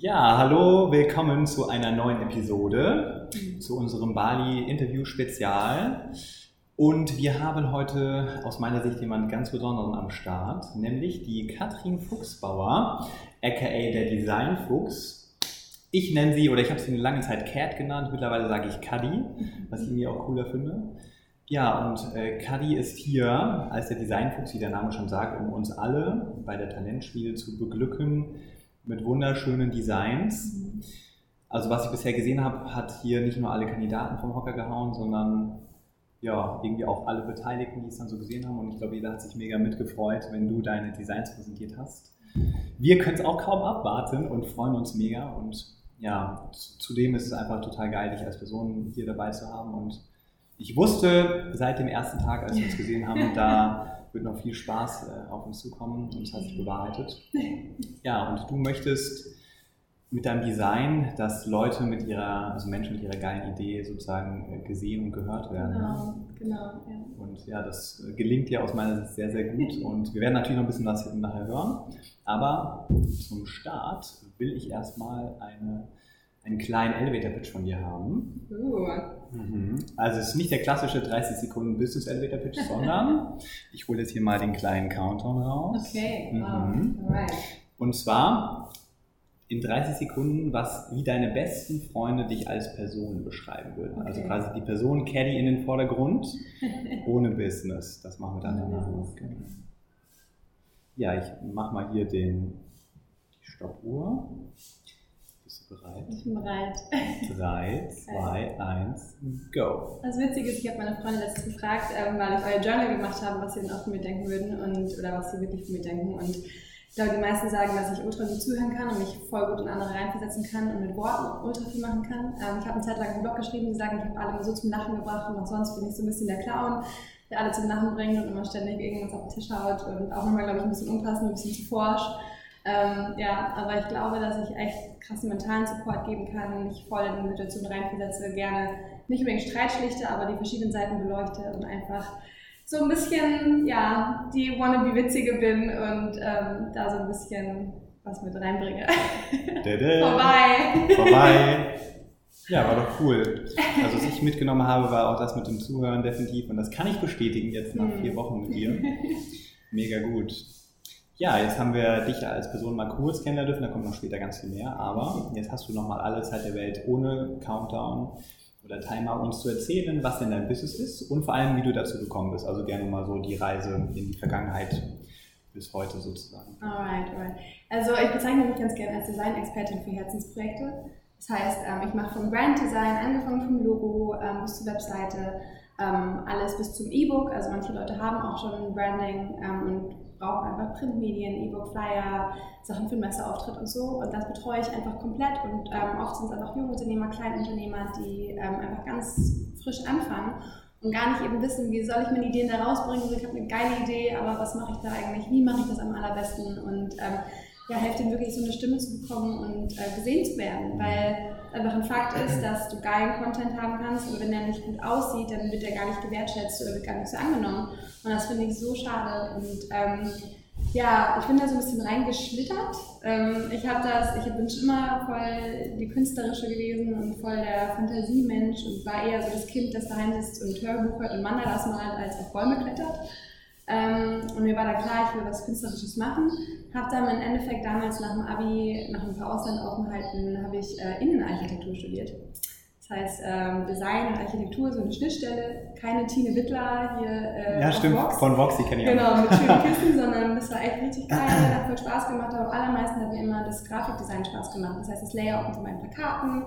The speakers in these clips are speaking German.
Ja, hallo, willkommen zu einer neuen Episode, zu unserem Bali-Interview-Spezial. Und wir haben heute aus meiner Sicht jemanden ganz Besonderen am Start, nämlich die Katrin Fuchsbauer, aka der Design Fuchs. Ich nenne sie, oder ich habe sie eine lange Zeit Cat genannt, mittlerweile sage ich Cuddy, was ich mir auch cooler finde. Ja, und äh, ist hier als der Designfuchs, wie der Name schon sagt, um uns alle bei der Talentspiel zu beglücken mit wunderschönen Designs. Also was ich bisher gesehen habe, hat hier nicht nur alle Kandidaten vom Hocker gehauen, sondern ja, irgendwie auch alle Beteiligten, die es dann so gesehen haben. Und ich glaube, jeder hat sich mega mitgefreut, wenn du deine Designs präsentiert hast. Wir können es auch kaum abwarten und freuen uns mega. Und ja, zudem ist es einfach total geil, dich als Person hier dabei zu haben. Und ich wusste seit dem ersten Tag, als wir uns gesehen haben, da wird noch viel Spaß äh, auf uns zukommen und es hat sich bewahrheitet. Ja, und du möchtest mit deinem Design, dass Leute mit ihrer, also Menschen mit ihrer geilen Idee sozusagen äh, gesehen und gehört werden. Genau, genau, ja. Und ja, das äh, gelingt dir aus meiner Sicht sehr, sehr gut. Und wir werden natürlich noch ein bisschen was nachher hören. Aber zum Start will ich erstmal eine, einen kleinen Elevator-Pitch von dir haben. Uh, Also es ist nicht der klassische 30 Sekunden Business Elevator Pitch, sondern ich hole jetzt hier mal den kleinen Countdown raus. okay, Mhm. wow, alright. Und zwar in 30 Sekunden, was wie deine besten Freunde dich als Person beschreiben würden. Also Okay. quasi die Person Caddy in den Vordergrund, ohne Business. Das machen wir dann danach. Genau. Ja, ich mache mal hier den, die Stoppuhr. Bist du bereit? Ich bin bereit. 3, 2, 1, go. Das Witzige ist, ich habe meine Freunde letztens gefragt, ähm, weil ich euer Journal gemacht habe, was sie denn auch von mir denken würden und oder was sie wirklich von mir denken. Und ich glaube, die meisten sagen, dass ich ultra gut zuhören kann und mich voll gut in andere reinversetzen kann und mit Worten ultra viel machen kann. Ähm, ich habe eine Zeit lang einen Blog geschrieben, die sagen, ich habe alle immer so zum Lachen gebracht und auch sonst bin ich so ein bisschen der Clown, der alle zum Lachen bringt und immer ständig irgendwas auf den Tisch haut und auch manchmal, glaube ich, ein bisschen unpassend, ein bisschen zu forsch. Ähm, ja, aber ich glaube, dass ich echt krassen mentalen Support geben kann, mich voll in Situationen reinversetze, gerne nicht unbedingt Streit schlichte, aber die verschiedenen Seiten beleuchte und einfach so ein bisschen, ja, die wannabe-Witzige bin und ähm, da so ein bisschen was mit reinbringe. Vorbei! Vorbei. Ja, war doch cool. Also was ich mitgenommen habe, war auch das mit dem Zuhören definitiv. Und das kann ich bestätigen jetzt nach Hm. vier Wochen mit dir. Mega gut. Ja, jetzt haben wir dich als Person mal kurz kennenlernen dürfen, da kommt noch später ganz viel mehr. Aber jetzt hast du nochmal alle Zeit der Welt ohne Countdown oder Timer uns zu erzählen, was denn dein Business ist und vor allem, wie du dazu gekommen bist. Also gerne mal so die Reise in die Vergangenheit bis heute sozusagen. Alright, alright. Also ich bezeichne mich ganz gerne als Design-Expertin für Herzensprojekte. Das heißt, ähm, ich mache vom Branddesign, angefangen vom Logo ähm, bis zur Webseite, ähm, alles bis zum E-Book. Also manche Leute haben auch schon Branding und brauchen einfach Printmedien, E-Book, Flyer, Sachen für den Messeauftritt und so. Und das betreue ich einfach komplett. Und ähm, oft sind es einfach Jungunternehmer, Kleinunternehmer, die ähm, einfach ganz frisch anfangen und gar nicht eben wissen, wie soll ich meine Ideen da rausbringen. Ich habe eine geile Idee, aber was mache ich da eigentlich? Wie mache ich das am allerbesten? Und ähm, ja, helft ihnen wirklich so eine Stimme zu bekommen und äh, gesehen zu werden, weil einfach ein Fakt ist, dass du geilen Content haben kannst, aber wenn der nicht gut aussieht, dann wird der gar nicht gewertschätzt oder wird gar nicht so angenommen. Und das finde ich so schade. Und ähm, ja, ich bin da so ein bisschen reingeschlittert. Ähm, ich habe das, ich bin schon immer voll die Künstlerische gewesen und voll der Fantasiemensch und war eher so das Kind, das daheim sitzt und Hörbuch hört und Mandalas malt, als auf Bäume klettert. Ähm, und mir war da klar, ich will was Künstlerisches machen. Habe dann im Endeffekt damals nach dem Abi, nach ein paar Auslandsaufenthalten, habe ich äh, Innenarchitektur studiert. Das heißt, ähm, Design und Architektur, so eine Schnittstelle. Keine Tine Wittler hier äh, Ja, stimmt. Vox. Von Vox, die kenne ich auch. Genau, mit schönen Kissen, sondern das war echt richtig geil, hat voll Spaß gemacht, aber am allermeisten hat mir immer das Grafikdesign Spaß gemacht. Das heißt, das Layout von meinen Plakaten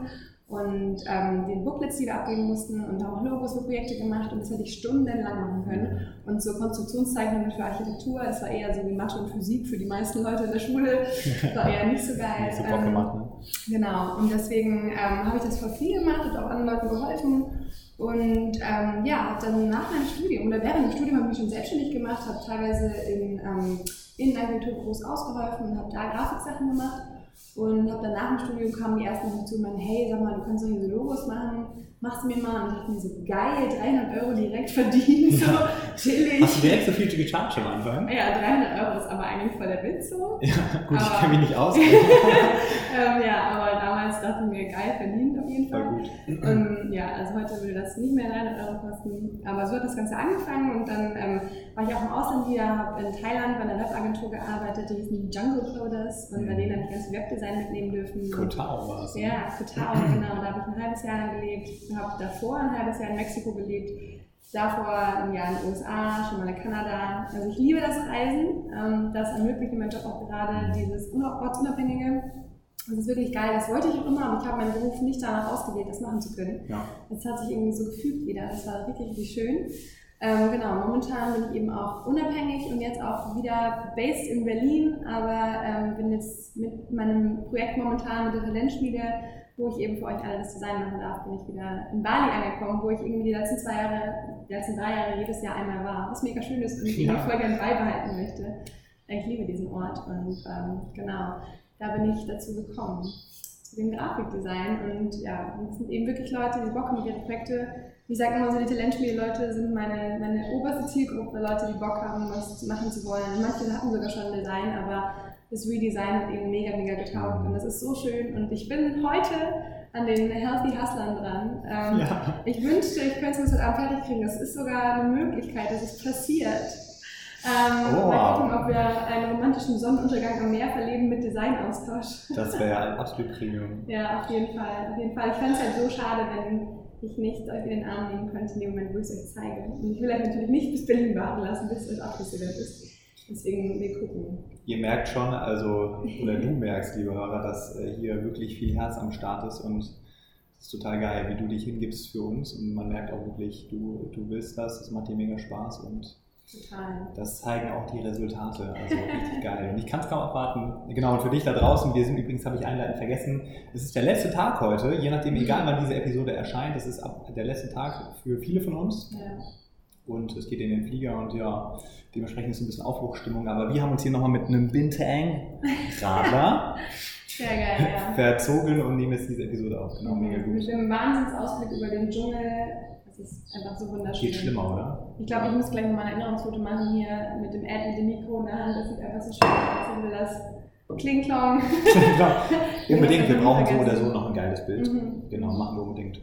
und ähm, den Booklets, die wir abgeben mussten und auch Logos für Projekte gemacht und das hätte ich stundenlang machen können. Und so Konstruktionszeichnungen für Architektur, das war eher so wie Mathe und Physik für die meisten Leute in der Schule, war eher nicht so geil. Nicht so Bock gemacht, ne? Genau, und deswegen ähm, habe ich das voll viel gemacht, und auch anderen Leuten geholfen und ähm, ja, habe dann nach meinem Studium oder während dem Studium habe ich mich schon selbstständig gemacht, habe teilweise in ähm, Innenagenturbüros ausgeholfen und habe da Grafiksachen gemacht und habe dann nach dem Studium kamen die ersten auf zu und meinen, hey, sag mal, du kannst doch hier so Logos machen, machst du mir mal. Und ich dachte mir so, geil, 300 Euro direkt verdient, so chillig. Hast du direkt so viel gecharged am Anfang? Ja, 300 Euro ist aber eigentlich voll der Witz so. Ja, gut, Aber- ich kann mich nicht aus. ähm, ja, aber damals dachte ich mir, geil, verdient auf jeden Voll Fall. gut. Und ja, also heute würde das nicht mehr 300 Euro kosten. Aber so hat das Ganze angefangen und dann ähm, war ich auch im Ausland wieder, habe in Thailand bei einer Webagentur gearbeitet, die hießen Jungle Coders und bei denen habe ich ganz viel Webdesign mitnehmen dürfen. Kotao war es. ne? Ja, total, genau. Da habe ich ein halbes Jahr gelebt, habe davor ein halbes Jahr in Mexiko gelebt, davor ein Jahr in den USA, schon mal in Kanada. Also ich liebe das Reisen. Ähm, das ermöglicht mein Job auch gerade dieses Unab- Ortsunabhängige. Das ist wirklich geil, das wollte ich auch immer, aber ich habe meinen Beruf nicht danach ausgewählt, das machen zu können. Ja. Das hat sich irgendwie so gefügt wieder. Das war richtig, richtig schön. Ähm, genau, momentan bin ich eben auch unabhängig und jetzt auch wieder based in Berlin, aber ähm, bin jetzt mit meinem Projekt momentan mit der Talentschmiede, wo ich eben für euch alle das Design machen darf, bin ich wieder in Bali angekommen, wo ich irgendwie die letzten zwei Jahre, die letzten drei Jahre jedes Jahr einmal war, was mega schön ist und ich Ja. irgendwie voll gerne beibehalten möchte. Ich liebe diesen Ort und ähm, genau, da bin ich dazu gekommen zu dem Grafikdesign und ja, es sind eben wirklich Leute, die Bock haben ihre Projekte. Ich sage immer so, die Talentspiele-Leute sind meine, meine oberste Zielgruppe, Leute, die Bock haben, was machen zu wollen. Manche hatten sogar schon ein Design, aber das Redesign hat ihnen mega, mega getaugt und das ist so schön und ich bin heute an den Healthy Hustlern dran. Ähm, Ja. Ich wünschte, ich könnte es heute Abend fertig kriegen. Das ist sogar eine Möglichkeit, dass es passiert. Ähm, Oh, mal gucken, ob wir einen romantischen Sonnenuntergang am Meer verleben mit Designaustausch. Das wäre ja absolut Premium. Ja, auf jeden Fall. Auf jeden Fall. Ich fände es halt so schade, wenn ich nicht euch in den Arm nehmen könnte in dem Moment, wo ich es euch zeige. Und ich will euch natürlich nicht bis Berlin warten lassen, bis es Abschlussevent ist. Deswegen, wir gucken. Ihr merkt schon, also, oder du merkst, liebe Hörer, dass äh, hier wirklich viel Herz am Start ist und es ist total geil, wie du dich hingibst für uns und man merkt auch wirklich, du, du willst das, das macht dir mega Spaß und Total. das zeigen auch die Resultate, also richtig geil. Und ich kann es kaum abwarten. Genau, und für dich da draußen, wir sind übrigens, habe ich einleitend vergessen, es ist der letzte Tag heute, je nachdem, egal wann diese Episode erscheint, es ist der letzte Tag für viele von uns Ja. und es geht in den Flieger und ja, dementsprechend ist ein bisschen Aufbruchstimmung, aber wir haben uns hier nochmal mit einem Bintang-Radler ja. verzogen und nehmen jetzt diese Episode auf. Genau, mega Mit gut. dem Wahnsinnsausblick über den Dschungel. Das ist einfach so wunderschön. Geht schlimmer, oder? Ich glaube, ich muss gleich mal ein Erinnerungsfoto machen hier mit dem Ad, mit dem Mikro in der Hand. Das sieht einfach so schön aus. Ich will das Kling Klong. unbedingt, wir brauchen so oder so noch ein geiles Bild. Mhm. Genau, machen wir unbedingt.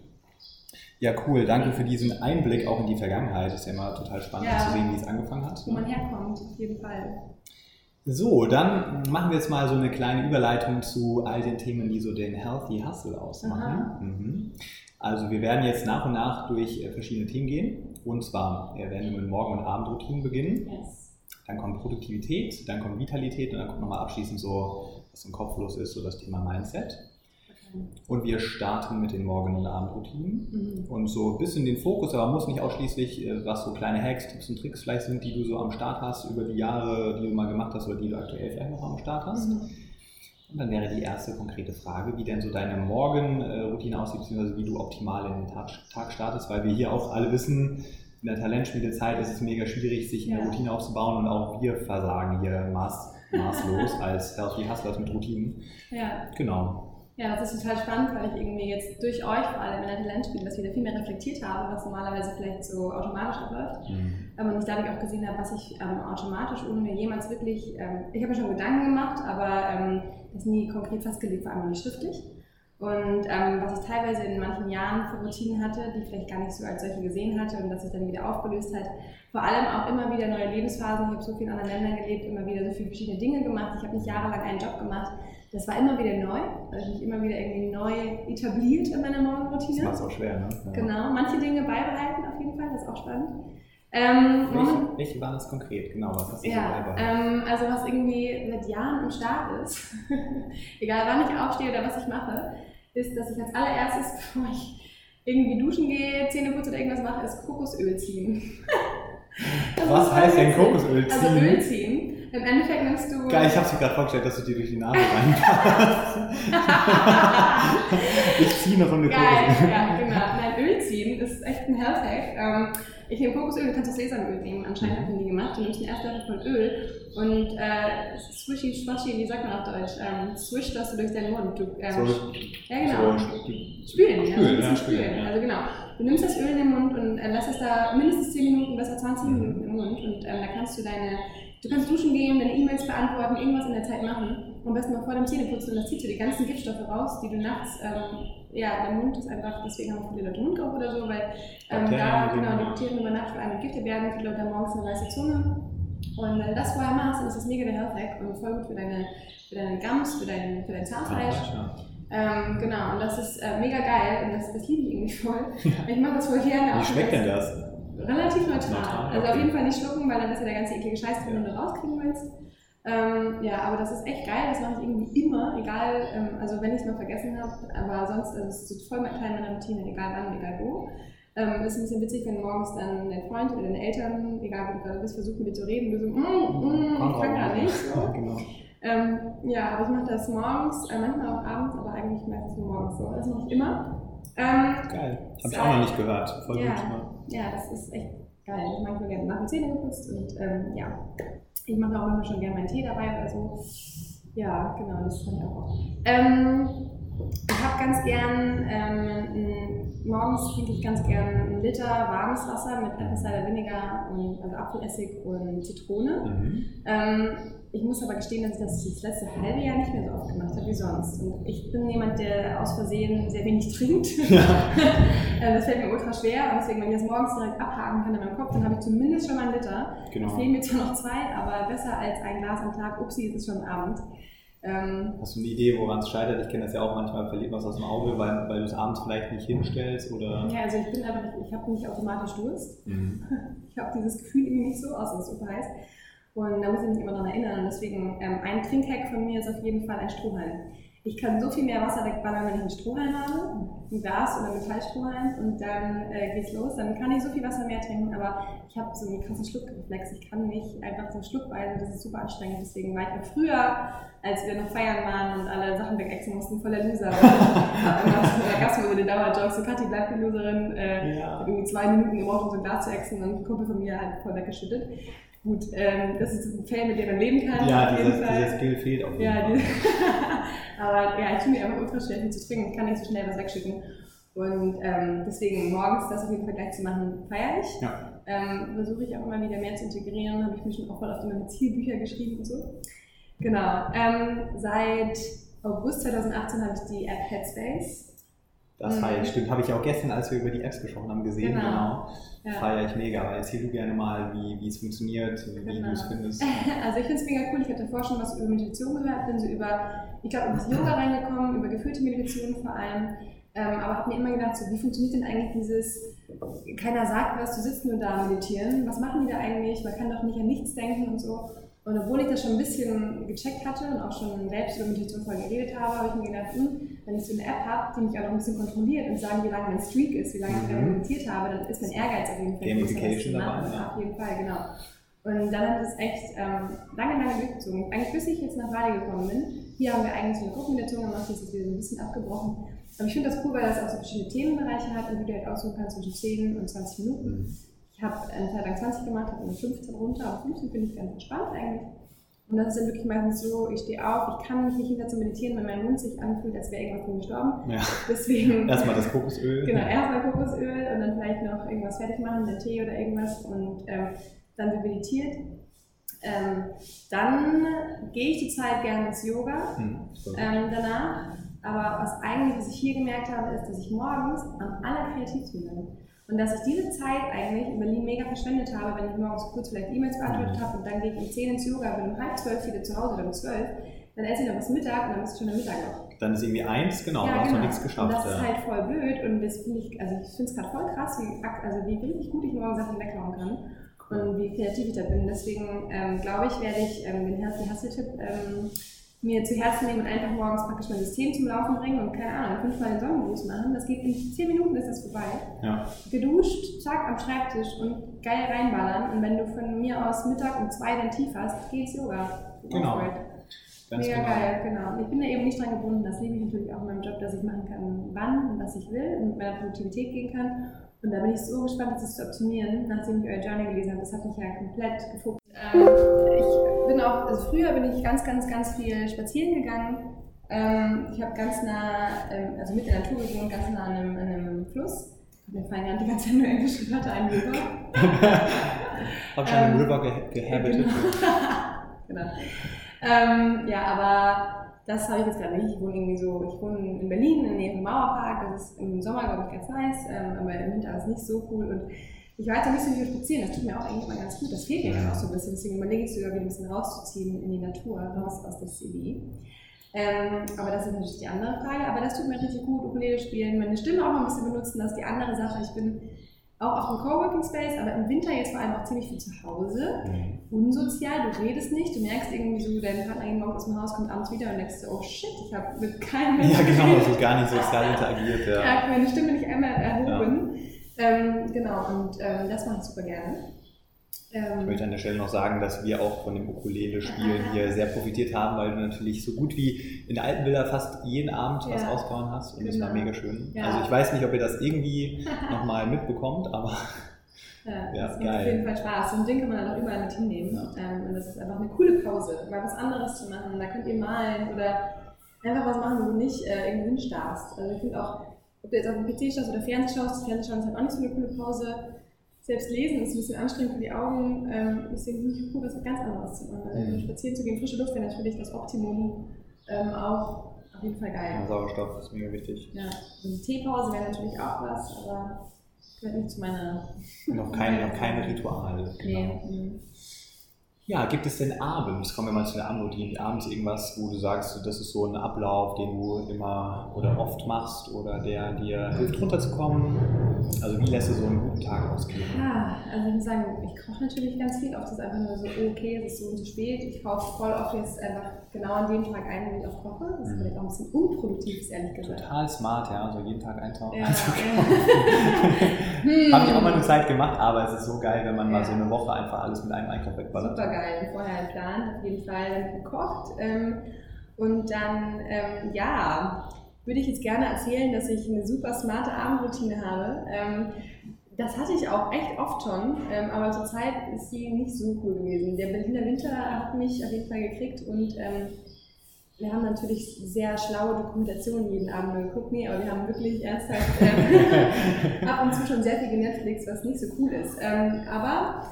Ja, cool. Danke für diesen Einblick auch in die Vergangenheit. Ist ja immer total spannend Ja. zu sehen, wie es angefangen hat. Wo man herkommt, auf jeden Fall. So, dann machen wir jetzt mal so eine kleine Überleitung zu all den Themen, die so den Healthy Hustle ausmachen. Mhm. Also wir werden jetzt nach und nach durch äh, verschiedene Themen gehen. Und zwar äh, werden wir mit Morgen- und Abendroutinen beginnen. Yes. Dann kommt Produktivität, dann kommt Vitalität und dann kommt nochmal abschließend so, was im Kopf los ist, so das Thema Mindset. Okay. Und wir starten mit den Morgen- und Abendroutinen. Mhm. Und so ein bisschen den Fokus, aber muss nicht ausschließlich, äh, was so kleine Hacks, Tipps und Tricks vielleicht sind, die du so am Start hast über die Jahre, die du mal gemacht hast oder die du aktuell vielleicht noch am Start hast. Mhm. Und dann wäre die erste konkrete Frage, wie denn so deine Morgenroutine aussieht, beziehungsweise wie du optimal in den Tag, Tag startest, weil wir hier auch alle wissen, in der Talentspielezeit ist es mega schwierig, sich eine Ja. Routine aufzubauen und auch wir versagen hier maß, maßlos als Healthy Hustlers mit Routinen. Ja. Genau. Ja, das ist total spannend, weil ich irgendwie jetzt durch euch, vor allem in der Talentspiele, das wieder viel mehr reflektiert habe, was normalerweise vielleicht so automatisch abläuft. Ähm, Und ich dadurch auch gesehen habe, was ich ähm, automatisch, ohne mir jemals wirklich, ähm, ich habe mir schon Gedanken gemacht, aber ähm, das nie konkret festgelegt, vor allem nicht schriftlich. Und ähm, was ich teilweise in manchen Jahren für Routinen hatte, die ich vielleicht gar nicht so als solche gesehen hatte und das sich dann wieder aufgelöst hat. Vor allem auch immer wieder neue Lebensphasen. Ich habe so viel in anderen Ländern gelebt, immer wieder so viele verschiedene Dinge gemacht. Ich habe nicht jahrelang einen Job gemacht. Das war immer wieder neu, weil ich mich immer wieder irgendwie neu etabliert in meiner Das Morgenroutine. macht es auch schwer, ne? Ja. Genau, manche Dinge beibehalten auf jeden Fall, das ist auch spannend. Ähm, Welche, welche waren das konkret? Genau, was hast du ja, beibehalten? ähm, also was irgendwie seit Jahren im Start ist, egal wann ich aufstehe oder was ich mache, ist, dass ich als allererstes, bevor ich irgendwie duschen gehe, Zähne putze oder irgendwas mache, ist Kokosöl ziehen. Was heißt denn Kokosöl ziehen? Also Öl ziehen. Im Endeffekt nimmst du. Geil, ich habe mir gerade vorgestellt, dass du dir durch die Nase reinpasst. ich ziehe noch eine Geil, ja, genau. Nein, Öl ziehen ist echt ein Health-Hack. Ähm, ich nehme Kokosöl, du kannst das Sesamöl nehmen. Anscheinend habe ich nie gemacht. Du nimmst einen ersten von Öl und äh, swishy, schwashy, wie sagt man auf Deutsch? Ähm, swish das du durch deinen Mund. Du, ähm, so, ja, genau. So, spülen, ja, so ein bisschen spülen. Ja. Also genau. Du nimmst das Öl in den Mund und äh, lässt es da mindestens 10 Minuten, besser 20 mhm. Minuten im Mund und ähm, da kannst du deine Du kannst duschen gehen, deine E-Mails beantworten, irgendwas in der Zeit machen. Am besten noch vor dem Zähneputzen und das zieht dir die ganzen Giftstoffe raus, die du nachts, ähm, ja, dein Mund ist einfach, deswegen haben viele Leute Mundgeruch oder so, weil ähm, da, genau, die Bakterien über Nacht vor allem Gifte werden, viele Leute haben morgens eine weiße Zunge. Und wenn du das vorher machst, dann ist das mega der Health Hack und voll gut für deine, für deine Gums, für dein, für dein Zahnfleisch. Ja, ähm, genau, und das ist äh, mega geil und das, das liebe ich irgendwie voll. Ich mache das voll gerne. Wie schmeckt denn das? Relativ neutral. neutral also auf jeden Fall nicht schlucken, weil dann ist ja der ganze eklige Scheiß drin, den du rauskriegen willst. Ähm, ja, aber das ist echt geil, das mache ich irgendwie immer, egal, ähm, also wenn ich es mal vergessen habe, aber sonst also es ist es voll Teil meiner Routine, egal wann, egal wo. Ähm, ist ein bisschen witzig, wenn morgens dann dein Freund oder deine Eltern, egal wo du gerade bist, versuchen mit dir zu reden, du so, mm, mm, ich kann gar nicht. Ja, genau. Ähm, ja, aber ich mache das morgens, äh, manchmal auch abends, aber eigentlich meistens nur morgens so. Das mache ich immer. Ähm, Geil, habe ich auch noch nicht gehört. Voll ja, gut. Ja, das ist echt geil. Ich mache mir gerne nach den Zähne geputzt und ähm, ja, ich mache auch immer schon gerne meinen Tee dabei oder so. Ja, genau, das kann ich auch. Ähm, ich habe ganz gern, ähm, morgens trinke ich ganz gern einen Liter warmes Wasser mit Apple Cider Vinegar und also Apfelessig und Zitrone. Mhm. Ähm, ich muss aber gestehen, dass ich das das letzte halbe Jahr nicht mehr so oft gemacht habe wie sonst. Und ich bin jemand, der aus Versehen sehr wenig trinkt. Ja. Äh, das fällt mir ultra schwer. Und deswegen, wenn ich das morgens direkt abhaken kann in meinem Kopf, dann habe ich zumindest schon mal einen Liter. Genau. Da fehlen mir zwar noch zwei, aber besser als ein Glas am Tag. Upsi, es ist schon Abend. Ähm, Hast du eine Idee, woran es scheitert? Ich kenne das ja auch manchmal, verliert man es aus dem Auge, weil, weil du es abends vielleicht nicht hinstellst oder. Ja, also ich bin einfach, ich habe nicht automatisch Durst. Mhm. Ich habe dieses Gefühl irgendwie nicht so, außer es ist super heiß. Und da muss ich mich immer daran erinnern. Und deswegen, ähm, ein Trinkhack von mir ist auf jeden Fall ein Strohhalm. Ich kann so viel mehr Wasser wegballern, wenn ich einen Strohhalm habe, ein Glas oder Metallstrohhalm und dann äh, geht's los. Dann kann ich so viel Wasser mehr trinken, aber ich habe so einen krassen Schluckreflex. Ich kann nicht einfach so schluckweise, das ist super anstrengend. Deswegen war ich ja früher, als wir noch feiern waren und alle Sachen wegexen mussten, voller Loser. da gab es mir so den Dauerjob, so Kathi bleibt die Loserin, äh, ja. irgendwie zwei Minuten gebraucht, um so ein Glas zu exen und ein Kumpel von mir hat voll weggeschüttet. Gut, ähm, das ist ein Fan, mit dem man leben kann. Ja, dieses, dieses Skill fehlt auf jeden ja, aber ja, ich tue mir einfach ultra schwer, viel zu trinken. Ich kann nicht so schnell was wegschicken. Und ähm, deswegen morgens das auf jeden Fall gleich zu machen, feiere ich. Ja. Ähm, Versuche ich auch immer wieder mehr zu integrieren. Habe ich mir schon auch voll auf meine Zielbücher geschrieben und so. Genau. Ähm, seit August 2018 habe ich die App Headspace. Das mhm. feiere ich, stimmt. Habe ich auch gestern, als wir über die Apps gesprochen haben, gesehen. Genau. genau. Ja. Feiere ich mega. Erzähl du gerne mal, wie, wie es funktioniert, wie genau. du es findest. Also ich finde es mega cool. Ich habe davor schon was über Meditation gehört, bin so über, ich glaube, über das Yoga reingekommen, über geführte Meditation vor allem. Ähm, aber habe mir immer gedacht, so, wie funktioniert denn eigentlich dieses, keiner sagt was, du sitzt nur da meditieren. Was machen die da eigentlich? Man kann doch nicht an nichts denken und so. Und obwohl ich das schon ein bisschen gecheckt hatte und auch schon selbst über Meditation vorher geredet habe, habe ich mir gedacht, hm, wenn ich so eine App habe, die mich auch noch ein bisschen kontrolliert und sagen, wie lange mein Streak ist, wie lange ich mhm. meditiert habe, dann ist mein Ehrgeiz auf jeden Fall Gamification dabei. Ja. Auf jeden Fall, genau. Und dann hat es echt ähm, lange, lange durchgezogen. Eigentlich bis ich jetzt nach Bali gekommen bin. Hier haben wir eigentlich so eine Gruppenmeditation gemacht, die ist jetzt wieder so ein bisschen abgebrochen. Aber ich finde das cool, weil das auch so verschiedene Themenbereiche hat und du dir halt aussuchen kannst zwischen 10 und 20 Minuten. Ich habe eine Zeit lang 20 gemacht, habe dann 15 runter, aber 15 finde ich ganz entspannt eigentlich. Und das ist dann wirklich meistens so, ich stehe auf, ich kann mich nicht hinter zu meditieren, wenn mein Mund sich anfühlt, als wäre irgendwas von gestorben. Ja. Deswegen. erstmal das Kokosöl. Genau, erstmal Kokosöl und dann vielleicht noch irgendwas fertig machen, den Tee oder irgendwas und ähm, dann wird meditiert. Ähm, dann gehe ich die Zeit gerne ins Yoga hm, ähm, danach. Aber was eigentlich, was ich hier gemerkt habe, ist, dass ich morgens am allerkreativsten bin. Und dass ich diese Zeit eigentlich in Berlin mega verschwendet habe, wenn ich morgens kurz vielleicht E-Mails beantwortet habe und dann gehe ich um 10 ins Yoga, bin um halb zwölf wieder zu Hause oder um zwölf, dann esse ich noch was Mittag und dann ist schon der Mittag noch. Dann ist irgendwie eins, genau, ja, du hast genau. noch nichts geschafft. Und das ja. ist halt voll blöd und das finde ich, also ich finde es gerade voll krass, wie, also wie richtig gut ich morgen Sachen weghauen kann und wie kreativ ich da bin. Deswegen ähm, glaube ich, werde ich ähm, den Hustle-Tipp ähm, mir zu Herzen nehmen und einfach morgens praktisch mein System zum Laufen bringen und keine Ahnung, fünfmal den Sonnengruß machen. Das geht in zehn Minuten ist das vorbei. Ja. Geduscht, zack, am Schreibtisch und geil reinballern. Und wenn du von mir aus Mittag um zwei dein Tief hast, geht's Yoga. Genau. Ganz Mega genau. geil, genau. Ich bin da eben nicht dran gebunden. Das liebe ich natürlich auch in meinem Job, dass ich machen kann, wann und was ich will und mit meiner Produktivität gehen kann. Und da bin ich so gespannt, das zu optimieren, nachdem ich euer Journey gelesen habe. Das hat mich ja komplett gefuckt. Ähm, ich bin auch, also früher bin ich ganz, ganz, ganz viel spazieren gegangen. Ähm, ich habe ganz nah, ähm, also mit der Natur gewohnt, ganz nah an einem, an einem Fluss. Mir fallen gerade die ganze Zeit nur englische Wörter ein, River. Hab schon Ähm, River ge gehabitet. genau. ja, aber das habe ich jetzt gerade nicht. Ich wohne irgendwie so, ich wohne in Berlin in der Nähe vom Mauerpark. Das ist im Sommer, glaube ich, ganz nice, ähm, aber im Winter ist es nicht so cool. Und ich jetzt noch nicht so viel spazieren, das tut mir auch eigentlich immer ganz gut. Das fehlt mir dann auch so ein bisschen. Deswegen überlege ich sogar, wieder ein bisschen rauszuziehen in die Natur, raus aus der CD. Ähm, aber das ist natürlich die andere Frage. Aber das tut mir richtig gut, Ukulele spielen, meine Stimme auch noch ein bisschen benutzen, das ist die andere Sache. Ich bin auch auf dem Coworking Space, aber im Winter jetzt vor allem auch ziemlich viel zu Hause unsozial, du redest nicht, du merkst irgendwie so, dein Partner geht morgens aus dem Haus, kommt abends wieder und denkst so, oh shit, ich habe mit keinem Ja, genau, ist gar nicht sozial interagiert. Ja. Ja, meine Stimme nicht einmal erhoben. Ähm, genau, und ähm, das mache ich super gerne. Ich Ähm, möchte an der Stelle noch sagen, dass wir auch von dem Ukulele-Spielen hier sehr profitiert haben, weil du natürlich so gut wie in der alten Villa fast jeden Abend was Ja. rausgehauen hast und das war Genau. mega schön. Ja. Also ich weiß nicht, ob ihr das irgendwie nochmal mitbekommt, aber ja, Ja, das macht auf jeden Fall Spaß. So ein Ding kann man dann auch überall mit hinnehmen. Ja. Ähm, und das ist einfach eine coole Pause, mal was anderes zu machen. Da könnt ihr malen oder einfach was machen, wo du nicht äh, irgendwo hinstarrst. Also ich finde auch, ob du jetzt auf dem PC schaust oder Fernsehen schaust, Fernsehen ist halt auch nicht so eine coole Pause. Selbst lesen ist ein bisschen anstrengend für die Augen, ähm, deswegen finde ich cool, was ganz anderes zu machen. Also Mhm. spazieren zu gehen, frische Luft wäre natürlich das Optimum ähm, auch auf jeden Fall geil. ja, Sauerstoff ist mega wichtig. Ja, und eine Teepause wäre natürlich auch was, aber gehört nicht zu meiner. Noch kein, noch kein Ritual. Genau. Nee. mhm. Ja, gibt es denn abends, kommen wir mal zu der Abendroutine, abends irgendwas, wo du sagst, das ist so ein Ablauf, den du immer oder oft machst oder der dir hilft runterzukommen? Also wie lässt du so einen guten Tag ausgehen? Ja, also ich muss sagen, ich koche natürlich ganz viel. Oft ist es einfach nur so, okay, es ist so und so spät. Ich kaufe voll oft jetzt einfach genau an dem Tag ein, wenn ich auch koche. Das ist Mhm. vielleicht auch ein bisschen unproduktiv, ist ehrlich gesagt. Total smart, ja, so jeden Tag eintauchen. Ja, Also, ja. Habe ich auch mal eine Zeit gemacht, aber es ist so geil, wenn man mal Ja. so eine Woche einfach alles mit einem Einkauf wegballert. Super geil, vorher geplant, auf jeden Fall dann gekocht. Ähm, und dann, ähm, ja, würde ich jetzt gerne erzählen, dass ich eine super smarte Abendroutine habe. Ähm, das hatte ich auch echt oft schon, ähm, aber zurzeit ist sie nicht so cool gewesen. Der Berliner Winter hat mich auf jeden Fall gekriegt und ähm, wir haben natürlich sehr schlaue Dokumentationen jeden Abend geguckt, nee, aber wir haben wirklich ernsthaft ähm, ab und zu schon sehr viel genetflix, was nicht so cool ist. Ähm, aber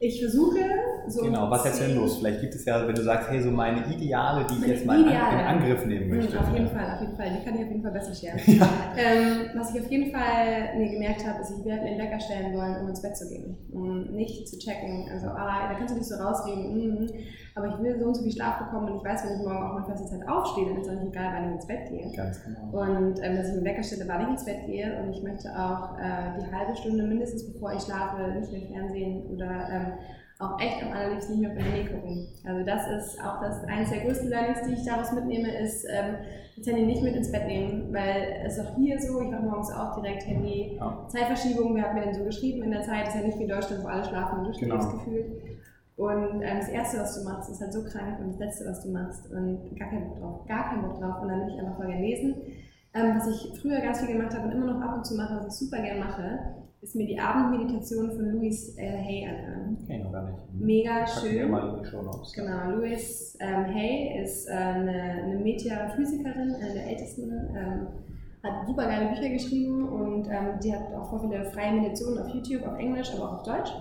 ich versuche so. Genau, was jetzt denn los? Vielleicht gibt es ja, wenn du sagst, hey, so meine Ideale, die ich Meine jetzt mal Ideale. in Angriff nehmen möchte. Mhm, Auf jeden Fall, auf jeden Fall. Die kann ich auf jeden Fall besser scheren. Ja. Ähm, was ich auf jeden Fall mir gemerkt habe, ist, ich werde mir einen Wecker stellen wollen, um ins Bett zu gehen. Um nicht zu checken. Also, ah, da kannst du nicht so rausreden, mhm, aber ich will so und so viel Schlaf bekommen und ich weiß, wenn ich morgen auch mal feste Zeit aufstehe, dann ist es auch nicht egal, wann ich ins Bett gehe. Ganz genau. Und ähm, dass ich mir Wecker stelle, wann ich ins Bett gehe. Und ich möchte auch äh, die halbe Stunde mindestens, bevor ich schlafe, nicht mehr Fernsehen oder ähm, auch echt am allerliebsten nicht mehr auf mein Handy gucken. Also das ist auch das eines der größten Learnings, die ich daraus mitnehme, ist ähm, das Handy nicht mit ins Bett nehmen, weil es ist auch hier so, ich mache morgens auch direkt Handy. Ja. Zeitverschiebung, wer hat mir denn so geschrieben in der Zeit, ist ja nicht wie in Deutschland, wo alle schlafen und du Genau. gefühlt. Und ähm, das Erste, was du machst, ist halt so krank und das Letzte, was du machst und gar keinen Bock drauf, gar keinen Bock drauf und dann will ich einfach voll gerne lesen. Ähm, was ich früher ganz viel gemacht habe und immer noch ab und zu mache, was ich super gerne mache, ist mir die Abendmeditation von Louis L. Hay anhören. Okay, noch gar nicht. Hm. Mega Packen wir schön. mal in die Show Notes. Genau, Louis ähm, Hay ist äh, eine, eine Metaphysikerin, eine der ältesten, ähm, hat super geile Bücher geschrieben und ähm, die hat auch voll viele freie Meditationen auf YouTube, auf Englisch, aber auch auf Deutsch.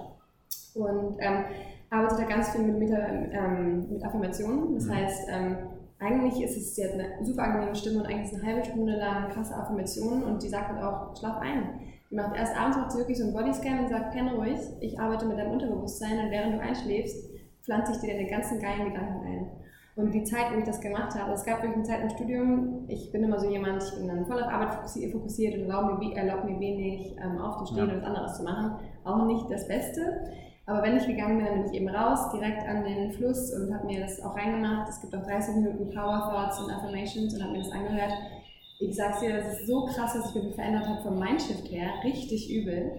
Und ähm, arbeitet da ganz viel mit, Meta, ähm, mit Affirmationen. Das Mhm. heißt, ähm, eigentlich ist es, sie hat eine super angenehme Stimme und eigentlich ist eine halbe Stunde lang krasse Affirmationen und die sagt halt auch, schlaf ein. Die macht erst abends macht sie wirklich so einen Bodyscan und sagt, penne ruhig, ich arbeite mit deinem Unterbewusstsein und während du einschläfst, pflanze ich dir deine ganzen geilen Gedanken ein. Und die Zeit, wo ich das gemacht habe, es gab wirklich eine Zeit im Studium, ich bin immer so jemand, ich bin dann voll auf Arbeit fokussi- fokussiert und erlaube mir, erlaube mir wenig ähm, aufzustehen Ja. und was anderes zu machen. Auch nicht das Beste. Aber wenn ich gegangen bin, dann bin ich eben raus, direkt an den Fluss und habe mir das auch reingemacht. Es gibt auch 30 Minuten Power Thoughts und Affirmations und habe mir das angehört. Ich sag's dir, das ist so krass, dass ich mich verändert habe vom Mindshift her. Richtig übel.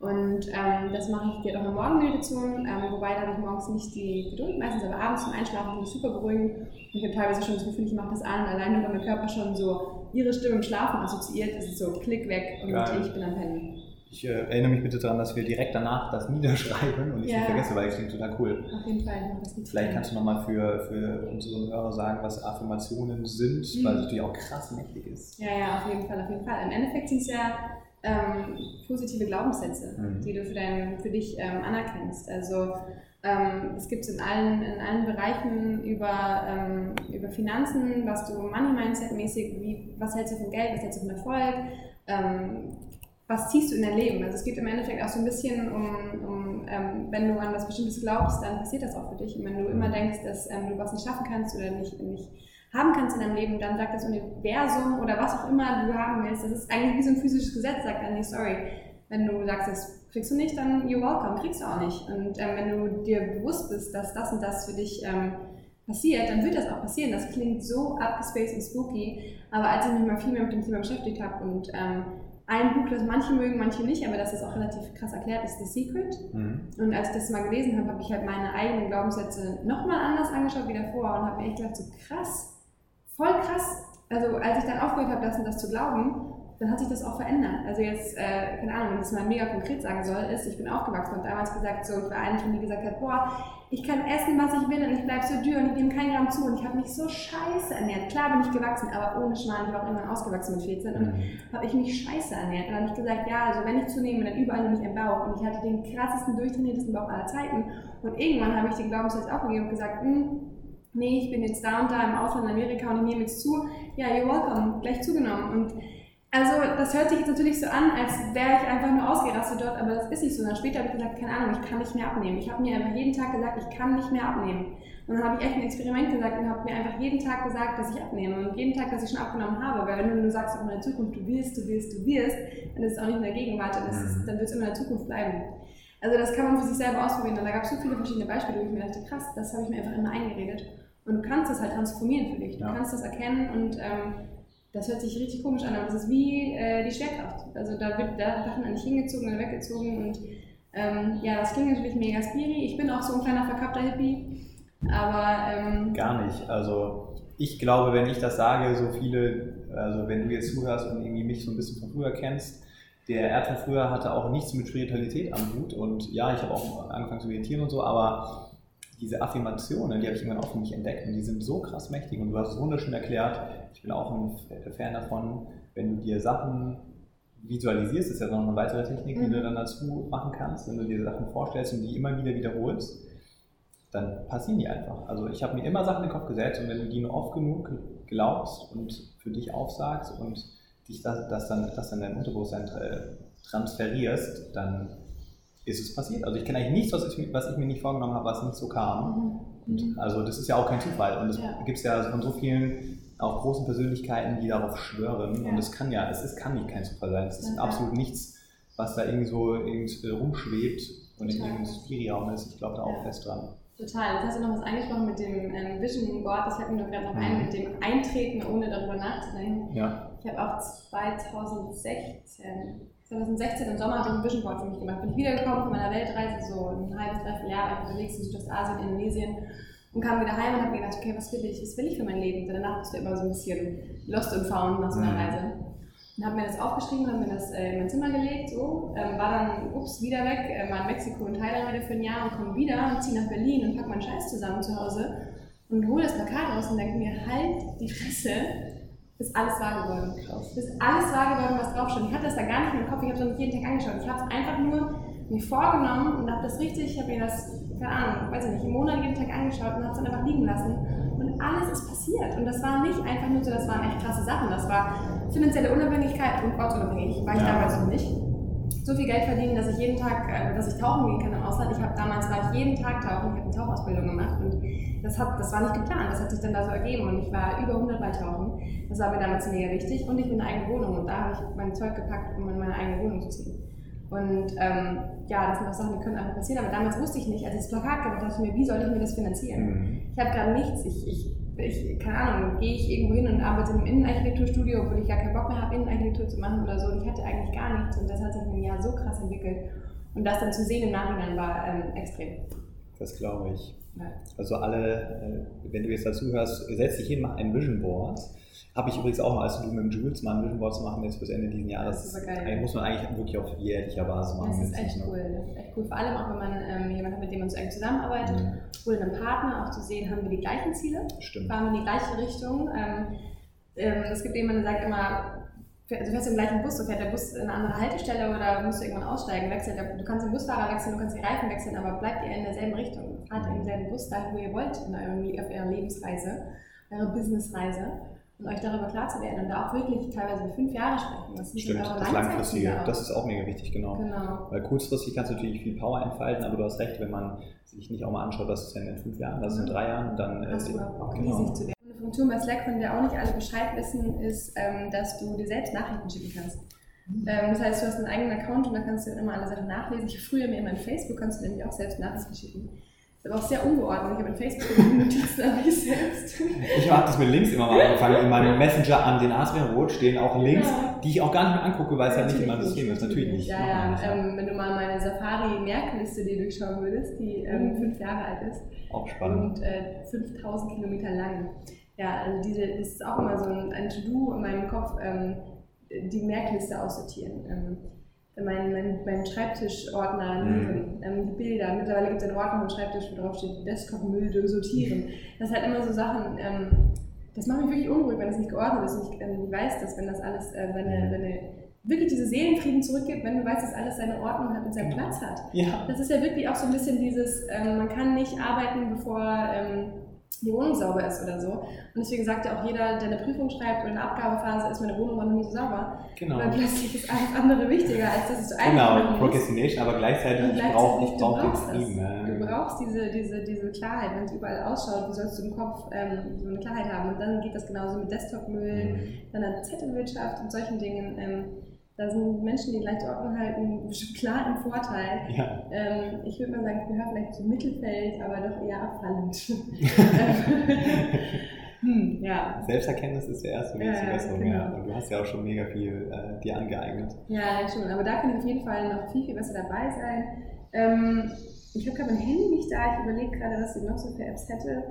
Und ähm, das mache ich dir auch eine Morgenmeditation, ähm, wobei da habe ich morgens nicht die Geduld, meistens aber abends zum Einschlafen finde ich super beruhigend. Und ich habe teilweise schon das Gefühl, ich mache das an, alleine weil mein Körper schon so ihre Stimme im Schlafen assoziiert, ist es so klick weg und Geil. ich bin am Pennen. Ich äh, erinnere mich bitte daran, dass wir direkt danach das niederschreiben und ich ja. nicht vergesse, weil ich finde total cool. Auf jeden Fall. Vielleicht kannst du nochmal für, für unsere Hörer sagen, was Affirmationen sind, mhm. weil es natürlich auch krass mächtig ist. Ja, ja, auf jeden Fall, auf jeden Fall. Im Endeffekt sind es ja ähm, positive Glaubenssätze, mhm. die du für, dein, für dich ähm, anerkennst. Also ähm, es gibt in allen, in allen Bereichen über, ähm, über Finanzen, was du Money Mindset mäßig, wie, was hältst du von Geld, was hältst du von Erfolg, ähm, was ziehst du in dein Leben? Also es geht im Endeffekt auch so ein bisschen um, um ähm, wenn du an was Bestimmtes glaubst, dann passiert das auch für dich. Und wenn du immer denkst, dass ähm, du was nicht schaffen kannst oder nicht, nicht haben kannst in deinem Leben, dann sagt das Universum oder was auch immer du haben willst, das ist eigentlich wie so ein physisches Gesetz, sagt dann, nee, sorry, wenn du sagst, das kriegst du nicht, dann you're welcome, kriegst du auch nicht. Und ähm, wenn du dir bewusst bist, dass das und das für dich ähm, passiert, dann wird das auch passieren. Das klingt so abgespaced und spooky, aber als ich mich mal viel mehr mit dem Thema beschäftigt habe und ähm, ein Buch, das manche mögen, manche nicht, aber das ist auch relativ krass erklärt, ist The Secret. Mhm. Und als ich das mal gelesen habe, habe ich halt meine eigenen Glaubenssätze nochmal anders angeschaut wie davor und habe mir echt gedacht, so krass, voll krass. Also als ich dann aufgehört habe, das und das zu glauben, dann hat sich das auch verändert. Also jetzt, äh, keine Ahnung, wenn ich es mal mega konkret sagen soll, ist, ich bin aufgewachsen und damals gesagt, so, ich war eine von die gesagt hat, boah, ich kann essen, was ich will und ich bleibe so dürr und ich nehme keinen Gramm zu und ich habe mich so scheiße ernährt. Klar bin ich gewachsen, aber ohne Schmarrn, ich war auch irgendwann ausgewachsen mit 14 und mhm. habe ich mich scheiße ernährt. Und dann habe ich gesagt, ja, also wenn ich zunehme, dann überall nämlich ein Bauch und ich hatte den krassesten, durchtrainiertesten Bauch aller Zeiten und irgendwann habe ich den Glaubenssatz aufgegeben und gesagt, hm, nee, ich bin jetzt da und da im Ausland in Amerika und ich nehme jetzt zu. Ja, you're welcome, gleich zugenommen. Und also das hört sich jetzt natürlich so an, als wäre ich einfach nur ausgerastet dort, aber das ist nicht so. Und dann später habe ich gesagt, keine Ahnung, ich kann nicht mehr abnehmen. Ich habe mir einfach jeden Tag gesagt, ich kann nicht mehr abnehmen. Und dann habe ich echt ein Experiment gesagt und habe mir einfach jeden Tag gesagt, dass ich abnehme. Und jeden Tag, dass ich schon abgenommen habe. Weil wenn du nur sagst, auch in der Zukunft, du willst, du willst, du wirst, dann ist es auch nicht in der Gegenwart, dann, ist, mhm. dann wird es immer in der Zukunft bleiben. Also das kann man für sich selber ausprobieren. Und da gab es so viele verschiedene Beispiele, wo ich mir dachte, krass, das habe ich mir einfach immer eingeredet. Und du kannst das halt transformieren für dich. Du ja. kannst das erkennen und ähm, das hört sich richtig komisch an, aber das ist wie äh, die Schwerkraft. Also da wird da Sachen an dich hingezogen oder weggezogen und ähm, ja, das klingt natürlich mega spiri. Ich bin auch so ein kleiner verkappter Hippie, aber... Ähm, Gar nicht. Also ich glaube, wenn ich das sage, so viele, also wenn du jetzt zuhörst und irgendwie mich so ein bisschen von früher kennst, der Erd von früher hatte auch nichts mit Spiritualität am Hut und ja, ich habe auch angefangen zu meditieren und so, aber diese Affirmationen, die habe ich irgendwann auch für mich entdeckt und die sind so krass mächtig und du hast es wunderschön erklärt. Ich bin auch ein Fan davon, wenn du dir Sachen visualisierst, ist ja noch eine weitere Technik, die du mhm. dann dazu machen kannst, wenn du dir Sachen vorstellst und die immer wieder wiederholst, dann passieren die einfach. Also ich habe mir immer Sachen in den Kopf gesetzt und wenn du die nur oft genug glaubst und für dich aufsagst und dich das, das dann, das dann dein Unterbewusstsein transferierst, dann ist es passiert. Also ich kenne eigentlich nichts, was ich, was ich mir nicht vorgenommen habe, was nicht so kam. Mhm. also das ist ja auch kein Zufall. Und es ja. gibt es ja von so vielen auch großen Persönlichkeiten, die darauf schwören. Ja. Und es kann ja, es ist, kann nicht kein Zufall sein. Es ist ja. absolut nichts, was da irgendwie so irgendwie rumschwebt und in irgendeinem Spielraum ist. Ich glaube da auch fest dran. Total. Jetzt hast du noch was angesprochen mit dem ähm, Vision Board. Das fällt mir gerade noch ein, mhm. mit dem Eintreten, ohne darüber nachzudenken. Ja. Ich habe auch 2016 2016 im Sommer habe ich ein Vision Board für mich gemacht. Bin ich wiedergekommen von meiner Weltreise, so ein halbes, dreiviertel Jahr unterwegs in Südostasien, Indonesien und kam wieder heim und habe mir gedacht, okay, was will ich? Was will ich für mein Leben? Und danach bist du immer so ein bisschen lost und found nach so einer mhm. Reise. Und habe mir das aufgeschrieben, habe mir das äh, in mein Zimmer gelegt, so, ähm, war dann, ups, wieder weg, äh, war in Mexiko und Thailand heute für ein Jahr und komme wieder und ziehe nach Berlin und packe meinen Scheiß zusammen zu Hause und hole das Plakat raus und denke mir, halt die Fresse, ist alles wahr geworden. Krass. Ist alles wahr geworden, was draufsteht. Ich hatte das da gar nicht im Kopf, ich habe es noch nicht jeden Tag angeschaut. Ich habe es einfach nur mir vorgenommen und habe das richtig, ich habe mir das, keine Ahnung, weiß ich nicht, im Monat jeden Tag angeschaut und habe es dann einfach liegen lassen. Und alles ist passiert. Und das war nicht einfach nur so, das waren echt krasse Sachen. Das war finanzielle Unabhängigkeit und ortsunabhängig, war ich ja. damals noch nicht so viel Geld verdienen, dass ich jeden Tag, äh, dass ich tauchen gehen kann im Ausland. Ich habe damals war ich jeden Tag tauchen, ich habe eine Tauchausbildung gemacht und das hat, das war nicht geplant, das hat sich dann da so ergeben und ich war über 100 Mal tauchen. Das war mir damals mega wichtig und ich bin eine eigene Wohnung und da habe ich mein Zeug gepackt, um in meine eigene Wohnung zu ziehen. Und ähm, ja, das sind auch Sachen, die können einfach passieren. Aber damals wusste ich nicht, als ich das Plakat gemacht habe, dachte ich mir, wie soll ich mir das finanzieren? Mhm. Ich habe gerade nichts. Ich, ich, ich, keine Ahnung, gehe ich irgendwo hin und arbeite in einem Innenarchitekturstudio, obwohl ich gar keinen Bock mehr habe, Innenarchitektur zu machen oder so. Und ich hatte eigentlich gar nichts. Und das hat sich in einem Jahr so krass entwickelt. Und das dann zu sehen im Nachhinein war ähm, extrem. Das glaube ich. Also alle, äh, wenn du jetzt dazu hörst, setz dich hin, mach ein Vision Board. Habe ich übrigens auch noch, als du mit dem Jules mal ein Vision Board zu machen, jetzt bis Ende dieses Jahres. Das ist geil. eigentlich- muss man eigentlich wirklich auf jährlicher Basis machen. Das ist echt cool. Das ist echt cool. Vor allem auch, wenn man ähm, jemanden hat, mit dem man so eng zusammenarbeitet Mhm. oder einen Partner, auch zu sehen, haben wir die gleichen Ziele, Stimmt. fahren wir in die gleiche Richtung. Ähm, ähm, es gibt jemanden, der sagt immer, du fährst im gleichen Bus, so fährt der Bus in eine andere Haltestelle oder musst du irgendwann aussteigen, wechselt. Du kannst den Busfahrer wechseln, du kannst die Reifen wechseln, aber bleibt ihr in derselben Richtung. Fahrt im selben Bus dahin, wo ihr wollt in eurem, auf eurer Lebensreise, eurer Businessreise. Und euch darüber klar zu werden und da auch wirklich teilweise über fünf Jahre sprechen. Was sind Stimmt, das Langfristige, auch? das ist auch mega wichtig, genau. Genau. Weil kurzfristig kannst du natürlich viel Power entfalten, aber du hast recht, wenn man sich nicht auch mal anschaut, was ist denn in fünf Jahren, was ist in drei Jahren, dann äh, du überhaupt Bock, genau. riesig zu werden. Funktion bei Slack, von der auch nicht alle Bescheid wissen, ist, ähm, dass du dir selbst Nachrichten schicken kannst. Ähm, das heißt, du hast einen eigenen Account und da kannst du immer alle Sachen nachlesen. Ich habe früher mir immer in Facebook kannst du nämlich auch selbst Nachrichten schicken. Ist aber auch sehr ungeordnet. Ich habe in Facebook Notizen an mich selbst. Ich habe das mit Links immer mal angefangen. In meinem Messenger an den Aspen Rot stehen auch Links, Ja. die ich auch gar nicht mehr angucke, weil es halt nicht in meinem System ist. Natürlich nicht. Ja, ja. nicht. Ähm, wenn du mal meine Safari-Merkliste dir durchschauen würdest, die ähm, fünf Jahre alt ist, Auch spannend. und äh, 5000 Kilometer lang. Ja, also diese, das ist auch immer so ein, ein To-Do in meinem Kopf, ähm, die Merkliste aussortieren. Ähm, mein, mein, mein Schreibtischordner, Mhm. ähm, die Bilder, mittlerweile gibt es einen Ordner am Schreibtisch, wo drauf steht, Desktop-Müll sortieren. Das halt immer so Sachen, ähm, das macht mich wirklich unruhig, wenn es nicht geordnet ist und ich ähm, weiß, dass wenn das alles äh, seine, seine, wirklich diese Seelenfrieden zurückgibt, wenn du weißt, dass alles seine Ordnung hat und seinen. Platz hat. Ja. Das ist ja wirklich auch so ein bisschen dieses, ähm, man kann nicht arbeiten, bevor ähm, die Wohnung sauber ist oder so. Und deswegen sagt ja auch jeder, der eine Prüfung schreibt oder eine Abgabephase, ist meine Wohnung noch nie so sauber. Genau. Weil plötzlich ist alles andere wichtiger, als dass es so einfach Genau. Procrastination, aber gleichzeitig, Und gleichzeitig, brauche ich du brauch brauchst. Du brauchst diese, diese, diese Klarheit, wenn es überall ausschaut, wie sollst du im Kopf ähm, so eine Klarheit haben. Und dann geht das genauso mit Desktop-Müll, Mhm. dann an Zettelwirtschaft und solchen Dingen. Ähm, da sind Menschen, die gleiche Ordnung halten, klar im Vorteil. Ja. Ähm, ich würde mal sagen, ich gehöre vielleicht zum Mittelfeld, aber doch eher abfallend. hm, ja. Selbsterkenntnis ist der erste Weg Ja, zur Besserung, genau. ja. Und du hast ja auch schon mega viel äh, dir angeeignet. ja, ja, schon. Aber da kann ich auf jeden Fall noch viel, viel besser dabei sein. Ähm, ich habe gerade mein Handy nicht da. Ich überlege gerade, was ich noch so für Apps hätte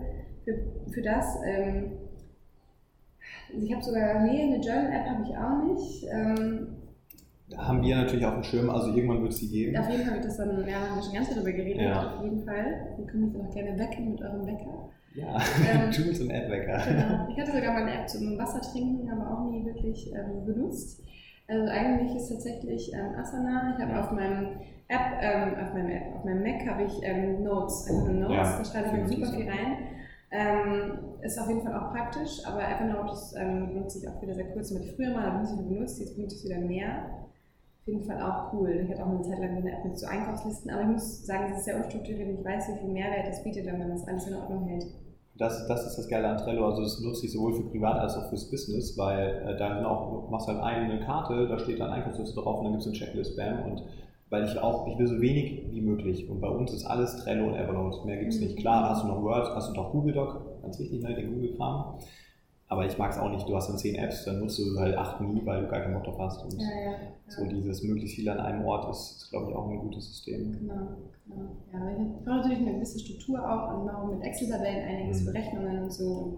für, für das. Ähm, ich habe sogar, nee, eine Journal-App habe ich auch nicht. Ähm, haben wir natürlich auf dem Schirm, also irgendwann wird es die geben. auf jeden Fall wird das dann, ja, haben wir schon ganz viel drüber geredet, Ja. auf jeden Fall. Ihr könnt mich dann auch gerne wecken mit eurem Wecker. Ja, Ähm, Jules und Adwecker. Genau. Ich hatte sogar mal eine App zum Wasser trinken, aber auch nie wirklich ähm, benutzt. Also eigentlich ist tatsächlich ähm, Asana. Ich habe Ja. auf meinem App, ähm, auf meinem App, auf meinem Mac habe ich ähm, Notes, einfach nur Notes. Ja, da schreibe ich mir super viel rein. Ähm, ist auf jeden Fall auch praktisch, aber Evernote ist, ähm, benutze ich auch wieder sehr kurz. Ich früher mal, habe ich viel benutzt, jetzt benutze ich es wieder mehr. Auf jeden Fall auch cool. Ich hatte auch eine Zeit lang eine App mit so Einkaufslisten, aber ich muss sagen, es ist sehr unstrukturiert und ich weiß, wie viel Mehrwert das bietet, wenn man das alles in Ordnung hält. Das, das ist das Geile an Trello, also das nutze ich sowohl für privat als auch fürs Business, weil äh, da sind auch, du machst halt eine Karte, da steht dann Einkaufsliste drauf und dann gibt es eine Checklist, bam, und weil ich auch, ich will so wenig wie möglich und bei uns ist alles Trello und Evernote, mehr gibt es nicht. Klar, hast du noch Word, hast du noch Google Doc, ganz wichtig, ne, den Google-Kram, aber ich mag es auch nicht, du hast dann zehn Apps, dann nutzt du halt acht nie, weil du gar keinen Bock drauf hast und Ja, ja. So dieses möglichst viel an einem Ort ist, ist glaube ich, auch ein gutes System. Genau, genau. Ja, ich brauche natürlich eine gewisse Struktur auch und mache mit Excel-Tabellen einiges Mhm. für Rechnungen und so. Und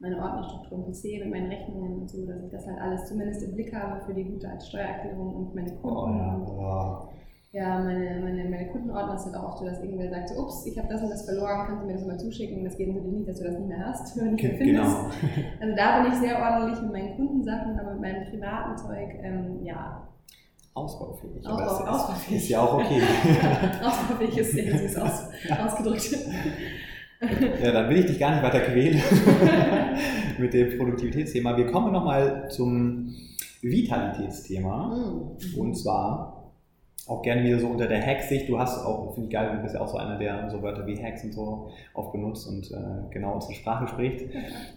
meine Ordnerstruktur im PC mit meinen Rechnungen und so, dass ich das halt alles zumindest im Blick habe für die gute Steuererklärung und meine Kunden. Oh ja, Und oh. ja, meine, meine, meine Kundenordner halt auch oft so, dass irgendwer sagt, so, ups, ich habe das und das verloren, kannst du mir das mal zuschicken? Das geht natürlich nicht, dass du das nicht mehr hast, wenn du nicht mehr findest. Genau. Also da bin ich sehr ordentlich mit meinen Kundensachen, aber mit meinem privaten Zeug, ähm, ja, Ausbaufähig. Ausbau- aber ist- ausbaufähig. Ist ja auch okay. ausbaufähig ist sehr süß aus, ausgedrückt. Ja, dann will ich dich gar nicht weiter quälen mit dem Produktivitätsthema. Wir kommen nochmal zum Vitalitätsthema. Mhm. Und zwar auch gerne wieder so unter der Hack-Sicht. Du hast auch, finde ich geil, du bist ja auch so einer, der so Wörter wie Hacks und so oft benutzt und äh, genau unsere Sprache spricht.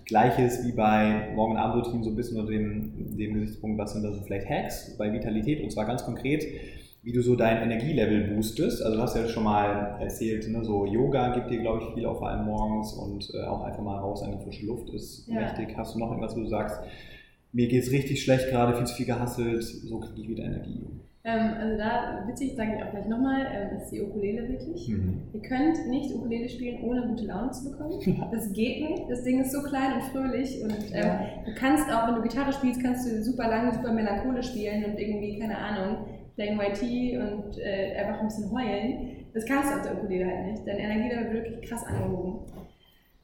Gleiches wie bei Morgen- und Abendroutinen so ein bisschen unter dem, dem Gesichtspunkt, was sind da so vielleicht Hacks bei Vitalität und zwar ganz konkret. wie du so dein Energielevel boostest. Also du hast ja schon mal erzählt, ne, so Yoga gibt dir, glaube ich, viel, auch vor allem morgens und äh, auch einfach mal raus an die frische Luft ist Ja. mächtig. Hast du noch irgendwas, wo du sagst, mir geht es richtig schlecht gerade, viel zu viel gehasselt, so kriege ich wieder Energie. Ähm, also da, witzig, sage ich auch gleich nochmal, ähm, ist die Ukulele wirklich. Mhm. Ihr könnt nicht Ukulele spielen, ohne gute Laune zu bekommen. Das geht nicht. Das Ding ist so klein und fröhlich und ähm, du kannst auch, wenn du Gitarre spielst, kannst du super lange, super melancholisch spielen und irgendwie, keine Ahnung, Playing White Tea und äh, einfach ein bisschen heulen. Das kannst du auf der Ukulele halt nicht. Dein Energielevel wird wirklich krass angehoben.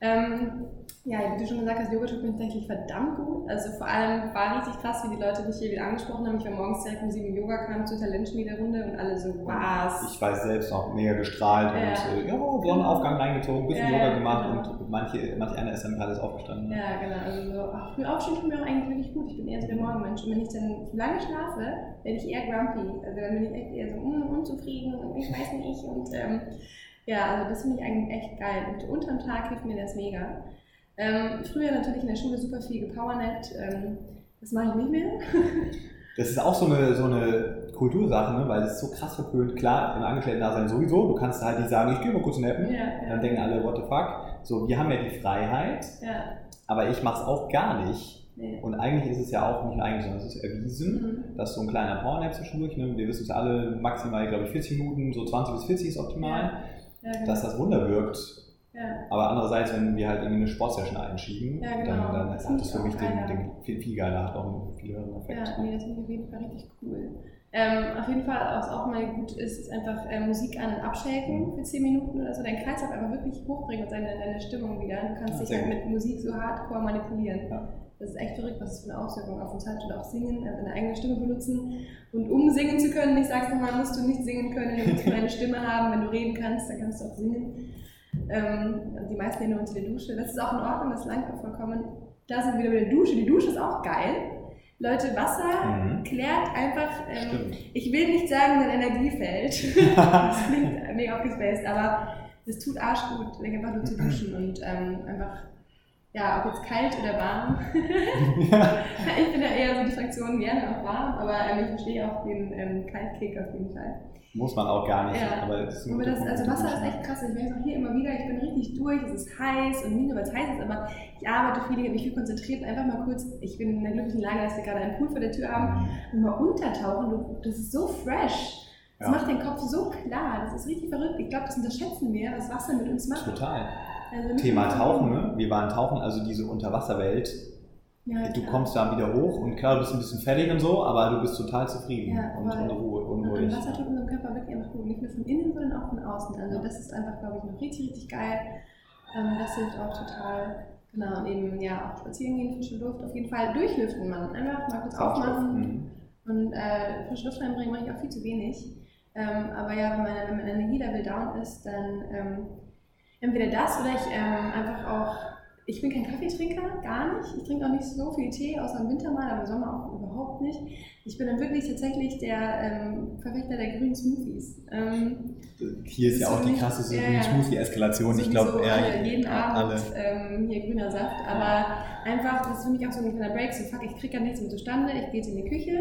Ähm, ja, wie du schon gesagt hast, Yoga tut mir tatsächlich verdammt gut. Also vor allem war richtig krass, wie die Leute mich hier wieder angesprochen haben. Ich war morgens direkt um 7 Uhr Yoga, kam zur Talentschmiederunde und alle so, was? Ich weiß selbst noch mega gestrahlt Ja. und äh, ja, Sonnenaufgang reingezogen, bisschen Ja, Yoga gemacht genau. und manche, manche einer ist dann gerade aufgestanden. ne? Ja, genau. Also so, ach, früh aufstehen tut mir auch eigentlich wirklich gut. Ich bin eher so der Morgenmensch. Und wenn ich dann lange schlafe, werde ich eher grumpy. Also dann bin ich echt eher so mm, unzufrieden und ich weiß nicht. Und ähm, ja, also das finde ich eigentlich echt geil. Und unterm Tag hilft mir das mega. Ähm, früher natürlich in der Schule super viel gepowernappt. Ähm, das mache ich nicht mehr. Das ist auch so eine, so eine Kultursache, ne? weil es ist so krass verpönt. Klar, im Angestellten-Dasein sowieso. Du kannst halt nicht sagen, ich gehe mal kurz nappen. ja, Dann ja, denken alle, what the fuck. So, wir haben ja die Freiheit, ja. aber ich mache es auch gar nicht. Nee. Und eigentlich ist es ja auch nicht eigentlich, sondern es ist erwiesen, Mhm. dass so ein kleiner Powernap zwischendurch, ne? wir wissen es alle, maximal, glaube ich, 40 Minuten, so 20 bis 40 ist optimal, Ja, genau. dass das Wunder wirkt. ja. Aber andererseits, wenn wir halt irgendwie eine Sportsession einschieben, Ja, genau. dann, dann Das hat das für mich den, den viel, viel geiler, hat auch einen viel höheren Effekt. Ja, nee, das finde ich auf jeden Fall richtig cool. Ähm, auf jeden Fall, was auch mal gut ist, ist einfach äh, Musik an- und abschalten für 10 Minuten oder so. Dein Kreislauf einfach wirklich hochbringen und deine, deine Stimmung wieder. Du kannst dich halt gut. mit Musik so hardcore manipulieren. Ja. Das ist echt verrückt, was das für eine Auswirkung auf uns hat. Und auch singen, also deine eigene Stimme benutzen. Und um singen zu können, ich sag's nochmal, musst du nicht singen können, du musst eine Stimme haben. Wenn du reden kannst, dann kannst du auch singen. Ähm, die meisten reden nur unter der Dusche. Das ist auch in Ordnung, das langt auch vollkommen. Da sind wir wieder bei der Dusche. Die Dusche ist auch geil. Leute, Wasser Mhm. klärt einfach, ähm, ich will nicht sagen, dein Energiefeld. das klingt mega aufgespaced, aber es tut arschgut, einfach nur zu duschen und ähm, einfach, ja, ob jetzt kalt oder warm. ich bin ja eher so die Fraktion gerne auch warm, aber ähm, ich verstehe auch den ähm, Kaltkick auf jeden Fall. Muss man auch gar nicht, Ja. aber das Aber das, also Wasser ist echt krass. Ich merke es auch hier immer wieder. Ich bin richtig durch. Es ist heiß und nicht nur, weil es heiß ist, aber ich arbeite viel, ich habe mich viel konzentriert. Einfach mal kurz, ich bin in der glücklichen Lage, dass wir gerade einen Pool vor der Tür haben und mal untertauchen. Du, das ist so fresh. Das Ja. macht den Kopf so klar. Das ist richtig verrückt. Ich glaube, das unterschätzen wir, was Wasser mit uns macht. Total. Also Thema Tauchen, ne? Wir waren tauchen, also diese Unterwasserwelt. Ja, Du klar. kommst da wieder hoch und klar, du bist ein bisschen fertig und so, aber du bist total zufrieden Ja, und in Ruhe, Und unruhig. Wasser tut unserem Körper wirklich einfach gut. Nicht nur von innen, sondern auch von außen. Also das ist einfach, glaube ich, noch richtig, richtig geil. Ähm, das hilft auch total. Genau, und eben ja auch spazieren gehen, frische Luft, auf jeden Fall durchlüften, man. Einfach mal kurz aufmachen Mhm. und äh, frische Luft reinbringen, mache ich auch viel zu wenig. Ähm, aber ja, wenn, meine, wenn mein Energielevel down ist, dann ähm, entweder das oder ich ähm, einfach auch, ich bin kein Kaffeetrinker, gar nicht. Ich trinke auch nicht so viel Tee, außer im Winter mal, aber im Sommer auch überhaupt nicht. Ich bin dann wirklich tatsächlich der ähm, Verfechter der grünen Smoothies. Ähm, Hier ist ja auch die krasseste Ja, ja. Smoothie-Eskalation. Ich glaube, alle, jeden Abend alle. ähm, hier grüner Saft. Aber einfach, das ist für mich auch so ein kleiner Break. So, fuck, ich kriege gar nichts mehr zustande. Ich gehe jetzt in die Küche,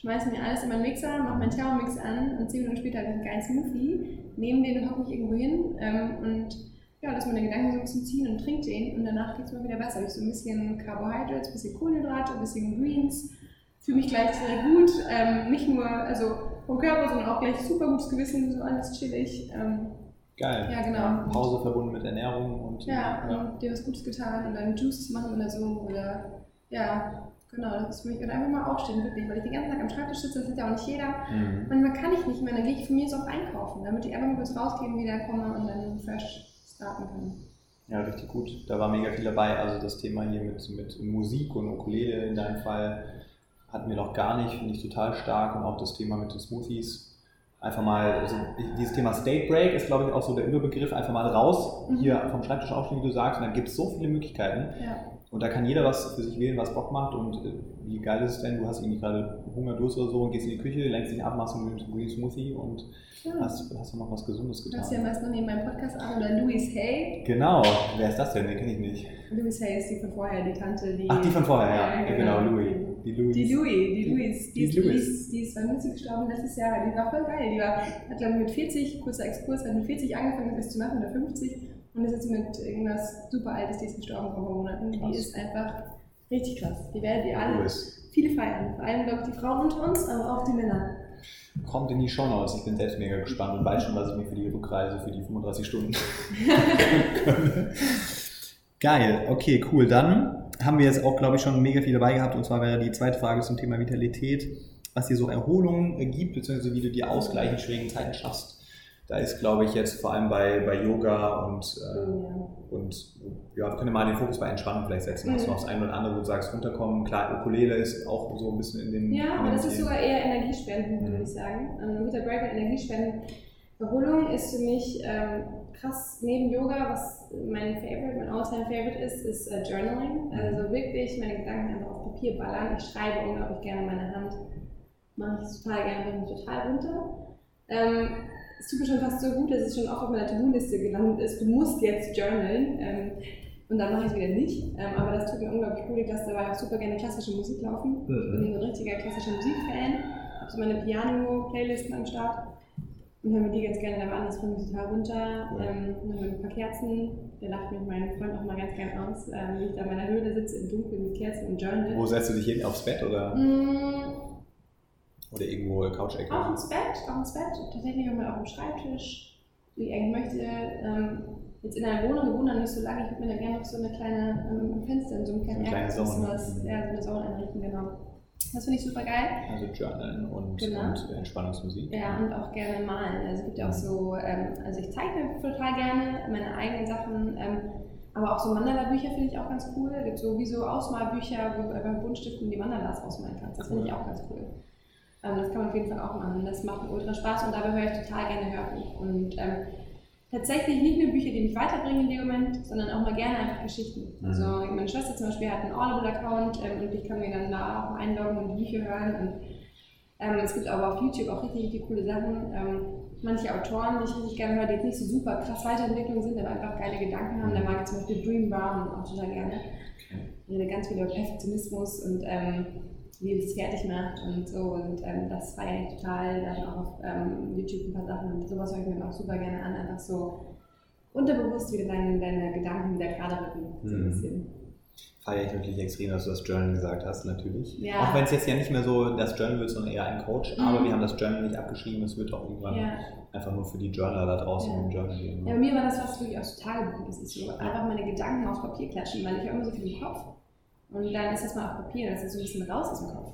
schmeiße mir alles in meinen Mixer, mache meinen Thermomix an und zehn Minuten später habe ich einen geilen Smoothie, nehme den und hocke mich irgendwo hin ähm, und ja, lass meine Gedanken so ein bisschen ziehen und trinke den und danach geht es mir wieder besser. Habe ich so ein bisschen Carbohydrates, ein bisschen Kohlenhydrate, ein bisschen Greens, fühle mich gleich sehr gut. Ähm, nicht nur also vom Körper, sondern auch gleich super gutes Gewissen, so alles chillig. Ähm, Geil. ja, genau. Pause verbunden mit Ernährung und Ja, und dir was Gutes getan und dann Juice machen oder so. Oder ja, genau, das ist für mich. Oder einfach mal aufstehen, wirklich, weil ich den ganzen Tag am Schreibtisch sitze, das hat ja auch nicht jeder. Mhm. Manchmal kann ich nicht mehr, dann gehe ich von mir so auf einkaufen, damit ich einfach mal kurz rausgehen, wieder komme und dann fresh starten kann. Ja, richtig gut. Da war mega viel dabei. Also das Thema hier mit, mit Musik und Ukulele in deinem Fall hatten wir noch gar nicht, finde ich total stark. Und auch das Thema mit den Smoothies. Einfach mal, also dieses Thema State Break ist, glaube ich, auch so der Überbegriff. Einfach mal raus, Mhm. hier vom Schreibtisch aufstehen, wie du sagst. Und dann gibt es so viele Möglichkeiten. Ja, Und da kann jeder was für sich wählen, was Bock macht. Und äh, wie geil ist es denn? Du hast irgendwie gerade Hunger, Durst oder so und gehst in die Küche, lenkst dich ab, machst einen Green Smoothie und ja. hast, hast du noch was Gesundes Du hast ja getan. meist noch neben meinem Podcast an oder Louis Hay. Genau. Wer ist das denn? Den kenne ich nicht. Louis Hay ist die von vorher, die Tante, die. Ach, die von vorher, ja. Genau, Louis. Die Louis. Die Louis, die Louis, die, Die ist, Louis. die ist, bei Musik gestorben letztes Jahr, die war voll geil. Die war, hat glaube ich mit 40, kurzer Exkurs, hat mit 40 angefangen, das zu machen oder 50 und ist jetzt mit irgendwas super altes, die ist gestorben vor ein paar Monaten. Krass. Die ist einfach richtig krass. Die werden die alle, Louis. viele feiern. Vor allem, glaube ich, die Frauen unter uns, aber auch die Männer. Kommt in die Show Notes. Ich bin selbst mega gespannt und weiß schon, was ich mir für die Rückreise für die 35 Stunden. Geil, okay, cool. Dann haben wir jetzt auch, glaube ich, schon mega viel dabei gehabt. Und zwar wäre die zweite Frage zum Thema Vitalität, was dir so Erholung gibt, beziehungsweise wie du dir Ausgleich in schwierigen Zeiten schaffst. Da ist, glaube ich, jetzt vor allem bei, bei Yoga und, äh, und ja, wir können mal den Fokus bei Entspannung vielleicht setzen. Hast du Mhm. noch das eine oder andere, wo du sagst, runterkommen. Klar, Ukulele ist auch so ein bisschen in den. Ja, aber das ist sogar eher Energiespenden, Mhm. würde ich sagen. Ähm, Ein guter Break mit Energiespenden. Erholung ist für mich ähm, krass neben Yoga, was mein Favorite, mein All-Time Favorite ist, ist äh, Journaling. Mhm. Also wirklich meine Gedanken einfach auf Papier ballern. Ich schreibe unglaublich gerne meine Hand. Mache ich total gerne, mich total runter. Ähm, es tut mir schon fast so gut, dass es schon oft auf meiner To-Do-Liste gelandet ist. Du musst jetzt journalen. Ähm, und dann mache ich es wieder nicht. Ähm, aber das tut mir unglaublich gut. Ich lasse dabei auch super gerne klassische Musik laufen. Ich bin ein richtiger klassischer Musikfan. Habe so meine Piano-Playlisten am Start und höre mir die ganz gerne dabei an. Das bringt mich total runter. Cool. Ähm, dann haben wir ein paar Kerzen. Da lacht mich mein Freund auch mal ganz gern aus, ähm, wie ich da in meiner Höhle sitze im Dunkeln mit Kerzen und Journal. Wo setzt du dich hin? Aufs Bett oder, Mm, oder irgendwo Couch-Ecke? Auch ins Bett, auch ins Bett, tatsächlich auch mal auf dem Schreibtisch, wie ich eigentlich möchte. Ähm, jetzt in einer Wohnung, wohnen nicht so lange, ich würde mir da gerne noch so eine kleine ähm, Fenster in so einem kleinen Eine kleine Erdgeschoss was, ja, so eine Sauna einrichten, genau. Das finde ich super geil. Also Journalen und, Genau. und Entspannungsmusik. Ja, und auch gerne malen. Also es gibt ja auch so, ähm, also ich zeichne total gerne meine eigenen Sachen, ähm, aber auch so Mandala-Bücher finde ich auch ganz cool. Es gibt so wie so Ausmalbücher, wo du einfach Buntstiften die Mandalas ausmalen kannst. Das finde ich auch ganz cool. Ähm, das kann man auf jeden Fall auch machen. Das macht mir ultra Spaß und dabei höre ich total gerne Hörbuch. Und ähm, tatsächlich nicht nur Bücher, die mich weiterbringen in dem Moment, sondern auch mal gerne einfach Geschichten. Mhm. Also meine Schwester zum Beispiel hat einen Audible-Account ähm, und ich kann mir dann da auch einloggen und Bücher hören. Und ähm, es gibt aber auf YouTube auch richtig, richtig coole Sachen. Ähm, manche Autoren, die ich richtig gerne höre, die jetzt nicht so super krass Weiterentwicklung sind, aber einfach geile Gedanken haben. Da mag ich zum Beispiel Dream Brown auch total gerne. Die redet ganz viel über Perfektionismus und ähm, wie es fertig macht und so. Und ähm, das feiere ich total. Dann auch auf ähm, YouTube ein paar Sachen und sowas höre ich mir auch super gerne an. Einfach so unterbewusst wieder deine, deine Gedanken wieder gerade rücken. So ein Mhm. bisschen. Feiere ich wirklich extrem, dass du das Journal gesagt hast, natürlich. Ja. Auch wenn es jetzt ja nicht mehr so das Journal wird, sondern eher ein Coach. Mhm. Aber wir haben das Journal nicht abgeschrieben. Es wird auch irgendwann Ja. einfach nur für die Journaler da draußen Ja. im Journal gehen. Ja, bei mir war das fast wirklich aus Tagebuch. Das ist so einfach meine Gedanken aufs Papier klatschen, weil ich habe immer so viel im Kopf. Und dann ist das mal auf Papier, das ist so ein bisschen raus aus dem Kopf.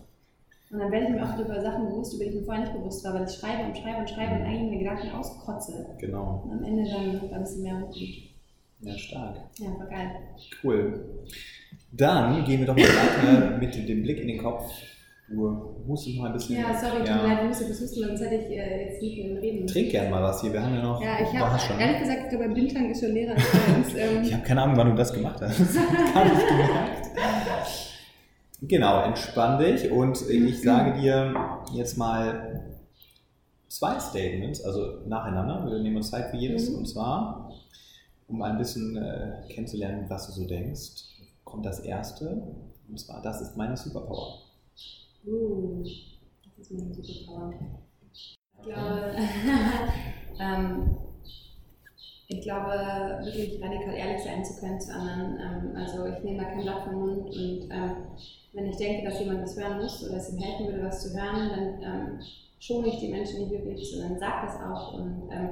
Und dann werde ich mir auch über Sachen bewusst, über die ich mir vorher nicht bewusst war, weil ich schreibe und schreibe und schreibe und eigentlich meine Gedanken auskotze. Genau. Und am Ende dann, dann ein bisschen mehr hochkommt. Ja, stark. Ja, war geil. Cool. Dann gehen wir doch mal weiter mit dem Blick in den Kopf. Du hustest noch ein bisschen. Ja, sorry, tut mir leid, ich musste das husten, sonst hätte ich äh, jetzt nicht mit dem Reden. Trink gern mal was hier. Wir haben ja noch. Ja, ich habe schon. ehrlich gesagt, ich glaube, Blindgang ist schon leer als eins. Ähm, Ich habe keine Ahnung, wann du das gemacht hast. Gar nicht gemerkt. Genau, entspann dich und ich sage dir jetzt mal zwei Statements, also nacheinander. Wir nehmen uns Zeit für jedes Mhm. und zwar, um ein bisschen äh, kennenzulernen, was du so denkst, kommt das erste und zwar, das ist meine Superpower. Uh, das ist meine Superpower. Ich glaube, ähm, ich glaube, wirklich radikal ehrlich sein zu können zu anderen. Ähm, also ich nehme da kein Blatt vom Mund und ähm, wenn ich denke, dass jemand was hören muss oder es ihm helfen würde, was zu hören, dann ähm, schone ich die Menschen nicht wirklich, sondern sage das auch und ähm,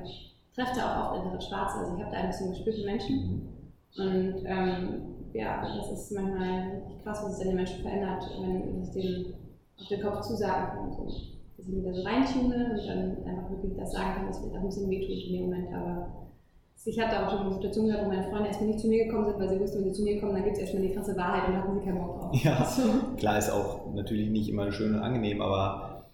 treffe da auch oft innere Schwarze. Also ich habe da ein bisschen Gespür für Menschen. Und ähm, ja, das ist manchmal krass, was sich dann den Menschen verändert, wenn ich dem auf den Kopf zusagen kann. So. Dass ich mich da so reintune und dann einfach wirklich das sagen kann, was vielleicht auch ein bisschen wehtut in dem Moment. Aber ich hatte auch schon eine Situation gehabt, wo meine Freunde erstmal nicht zu mir gekommen sind, weil sie wussten, wenn sie zu mir kommen, dann gibt es erstmal die krasse Wahrheit und hatten sie keinen Bock drauf. Ja. So. Klar ist auch natürlich nicht immer schön und angenehm, aber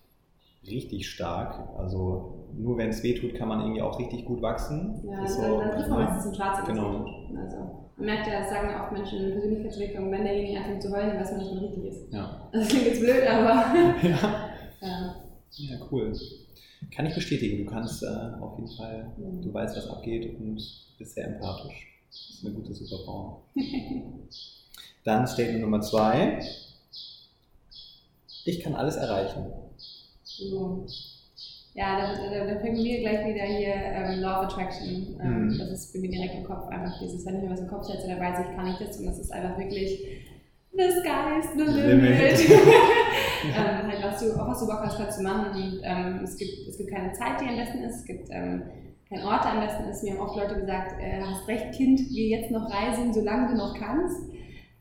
richtig stark. Also nur wenn es weh tut, kann man irgendwie auch richtig gut wachsen. Ja, Ist dann, so, dann trifft man ne? meistens einen Schwarzen. Genau. Also, man merkt ja, das sagen auch Menschen in Persönlichkeitsentwicklung, wenn derjenige anfängt zu heulen, dann weiß man nicht, was richtig ist. Ja. Das klingt jetzt blöd, aber ja. ja. Ja, cool. Kann ich bestätigen, du kannst äh, auf jeden Fall, Mhm. du weißt, was abgeht und bist sehr empathisch. Das ist eine gute Superpower. Dann Statement Nummer zwei. Ich kann alles erreichen. So. Ja, da, da, da bringen wir gleich wieder hier ähm, Law of Attraction. Ähm, Mhm. Das ist bei mir direkt im Kopf einfach dieses, wenn ich mir was im Kopf setze, dann weiß ich, kann ich das und das ist einfach wirklich the sky is the limit. Limit. ähm, halt, was du, auf was du Bock hast, kannst du machen und ähm, es, gibt, es gibt keine Zeit, die am besten ist, es gibt ähm, kein Ort, der am besten ist. Mir haben oft Leute gesagt, äh, hast recht, Kind, geh jetzt noch reisen, solange du noch kannst.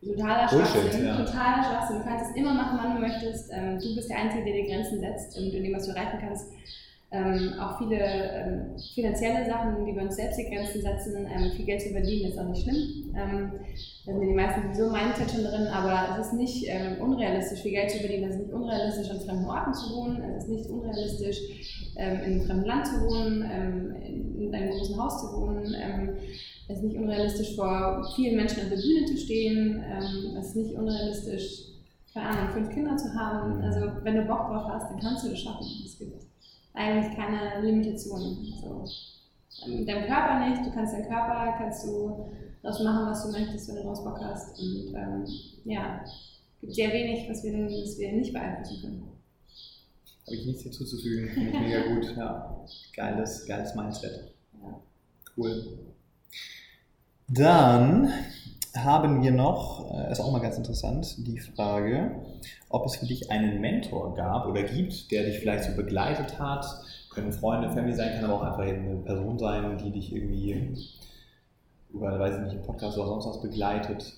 Totaler Schwachsinn, ja. totaler Schwachsinn. Du kannst es immer machen, wann du möchtest. Ähm, du bist der Einzige, der dir Grenzen setzt und in dem, was du erreichen kannst. Ähm, auch viele ähm, finanzielle Sachen, die wir uns selbst die Grenzen setzen, ähm, viel Geld zu verdienen, ist auch nicht schlimm. Ähm, da sind die meisten sowieso Mindset schon drin, aber es ist nicht ähm, unrealistisch, viel Geld zu verdienen. Es ist nicht unrealistisch, an fremden Orten zu wohnen. Es ist nicht unrealistisch, ähm, in einem fremden Land zu wohnen, ähm, in, in einem großen Haus zu wohnen. Es ist nicht unrealistisch, vor vielen Menschen auf der Bühne zu stehen. Es ist nicht unrealistisch, keine Ahnung, fünf Kinder zu haben. Also wenn du Bock drauf hast, dann kannst du das schaffen. Es gibt eigentlich keine Limitationen. So. Ähm, Mit deinem Körper nicht, du kannst deinen Körper, kannst du daraus machen, was du möchtest, wenn du daraus Bock hast. Und ähm, ja, es gibt sehr wenig, was wir, was wir nicht beeinflussen können. Habe ich nichts hinzuzufügen. Finde ich mega gut. Ja. Geiles, geiles Mindset. Ja. Cool. Dann haben wir noch, äh, ist auch mal ganz interessant, die Frage, ob es für dich einen Mentor gab oder gibt, der dich vielleicht so begleitet hat. Können Freunde, Family sein, kann aber auch einfach eine Person sein, die dich irgendwie über, weiß ich nicht, einen Podcast oder sonst was begleitet.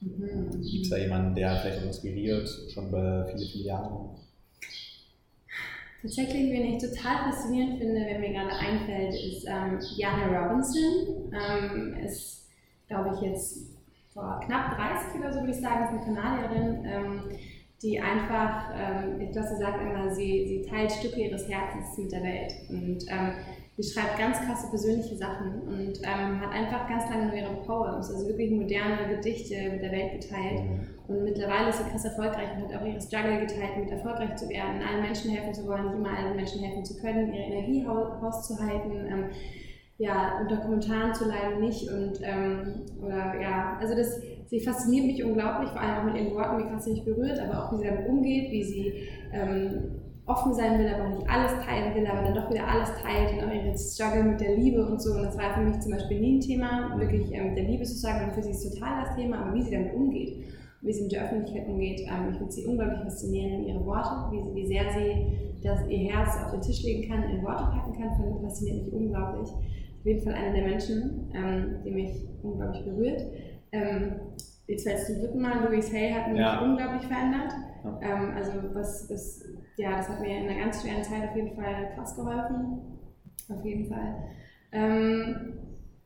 Mhm. Gibt es da jemanden, der vielleicht auch inspiriert, schon bei viele, viele Jahre? Tatsächlich, wen ich total faszinierend finde, wer mir gerade einfällt, ist ähm, Jana Robinson. Ähm, ist, glaube ich, jetzt vor knapp 30 oder so, würde ich sagen, ist eine Kanadierin, ähm, die einfach, ähm, ich glaube, sie sagt immer, sie, sie teilt Stücke ihres Herzens mit der Welt. Und ähm, sie schreibt ganz krasse persönliche Sachen und ähm, hat einfach ganz lange nur ihre Poems, also wirklich moderne Gedichte mit der Welt geteilt. Und mittlerweile ist sie krass erfolgreich und hat auch ihre Struggle geteilt, mit erfolgreich zu werden, allen Menschen helfen zu wollen, nicht immer allen Menschen helfen zu können, ihre Energie hau- rauszuhalten, ähm, ja, unter Kommentaren zu leiden nicht und, ähm, oder ja, also das, sie fasziniert mich unglaublich, vor allem auch mit ihren Worten, wie krass sie mich berührt, aber auch wie sie damit umgeht, wie sie ähm, offen sein will, aber nicht alles teilen will, aber dann doch wieder alles teilt und auch ihre Struggle mit der Liebe und so. Und das war für mich zum Beispiel nie ein Thema, wirklich ähm, mit der Liebe zu sagen, und für sie ist total das Thema, aber wie sie damit umgeht wie sie mit der Öffentlichkeit umgeht. Ähm, ich finde sie unglaublich faszinierend, ihre Worte, wie, sie- wie sehr sie das, ihr Herz auf den Tisch legen kann, in Worte packen kann, fasziniert mich unglaublich. Auf jeden Fall eine der Menschen, ähm, die mich unglaublich berührt. Ähm, jetzt fällt es zum dritten Mal, Louise Hay hat mich Ja. unglaublich verändert. Ja. Ähm, also was, was, ja, das hat mir in einer ganz schweren Zeit auf jeden Fall krass geholfen. Auf jeden Fall. Ähm,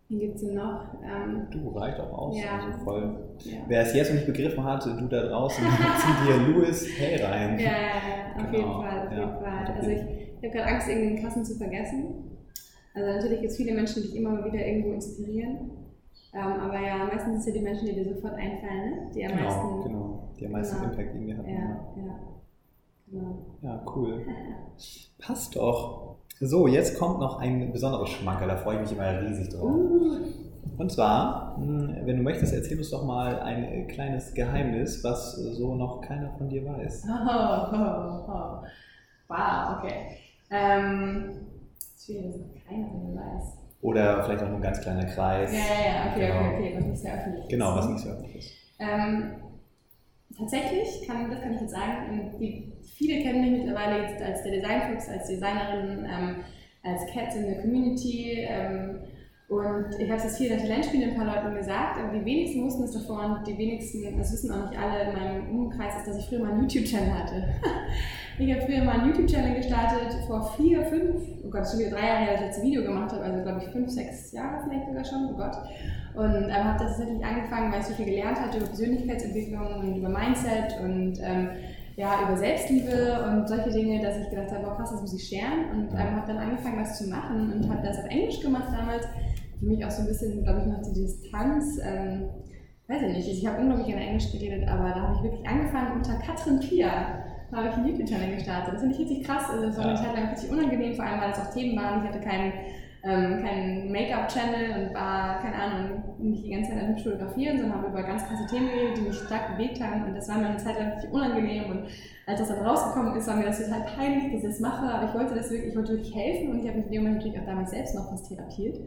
wen gibt es denn noch? Ähm, Du reicht auch aus. Ja. Also voll. ja. Wer es jetzt noch nicht begriffen hat, du da draußen, zieh dir Louis Hay rein. Ja, ja, ja, auf Genau, jeden Fall, auf jeden Fall. Also ich, ich habe gerade Angst, irgendeinen Kassen zu vergessen. Also natürlich gibt es viele Menschen, die dich immer wieder irgendwo inspirieren. Ähm, aber ja, meistens sind es ja die Menschen, die dir sofort einfallen, ne? die am Genau, meisten. genau. Die am meisten Genau. Impact irgendwie hatten. Ja, Ja. Genau. ja, cool. Passt doch. So, jetzt kommt noch ein besonderes Schmankerl, da freue ich mich immer riesig drauf. Uh, Und zwar, mh, wenn du möchtest, erzähl uns doch mal ein kleines Geheimnis, was so noch keiner von dir weiß. oh, oh, oh. Wow, okay. Ähm, schwierig, keiner von mir weiß. Oder vielleicht auch nur ein ganz kleiner Kreis. Ja, ja, ja, okay, Genau. okay, okay, was nicht sehr öffentlich ist. Genau, was nicht so öffentlich ist. Ähm, tatsächlich, kann, das kann ich jetzt sagen, die, viele kennen mich mittlerweile jetzt als der Designfuchs, als Designerin, ähm, als Cat in der Community. Ähm, und ich habe es jetzt hier in der Talentspiele ein paar Leuten gesagt, aber die wenigsten wussten es davor und die wenigsten, das wissen auch nicht alle in meinem Umkreis, ist, dass ich früher mal einen YouTube-Channel hatte. ich habe früher mal einen YouTube-Channel gestartet, vor vier, fünf, oh Gott, schon wieder drei Jahre her, dass ich ein Video gemacht habe, also glaube ich fünf, sechs Jahre vielleicht sogar schon, oh Gott. Und ähm, habe das tatsächlich angefangen, weil ich so viel gelernt hatte über Persönlichkeitsentwicklung und über Mindset und ähm, ja, über Selbstliebe und solche Dinge, dass ich gedacht habe, boah, krass, das muss ich scheren. Und ähm, habe dann angefangen, das zu machen und habe das auf Englisch gemacht damals. Für mich auch so ein bisschen, glaube ich, noch die Distanz. Ähm, weiß ich nicht, ich habe unglaublich gerne Englisch geredet, aber da habe ich wirklich angefangen unter Katrin Pia. Da habe ich einen YouTube-Channel gestartet. Das finde ich richtig krass. Also, das war eine Ja. Zeit lang richtig unangenehm, vor allem weil es auch Themen waren. Ich hatte keinen ähm, keinen Make-up-Channel und war, keine Ahnung, nicht die ganze Zeit an fotografieren, sondern habe über ganz krasse Themen geredet, die mich stark bewegt haben. Und das war mir eine Zeit lang richtig unangenehm. Und als das dann rausgekommen ist, war mir das total peinlich, dass ich das mache. Aber ich wollte das wirklich, ich wollte wirklich helfen und ich habe mich in dem Moment natürlich auch damals selbst noch was therapiert.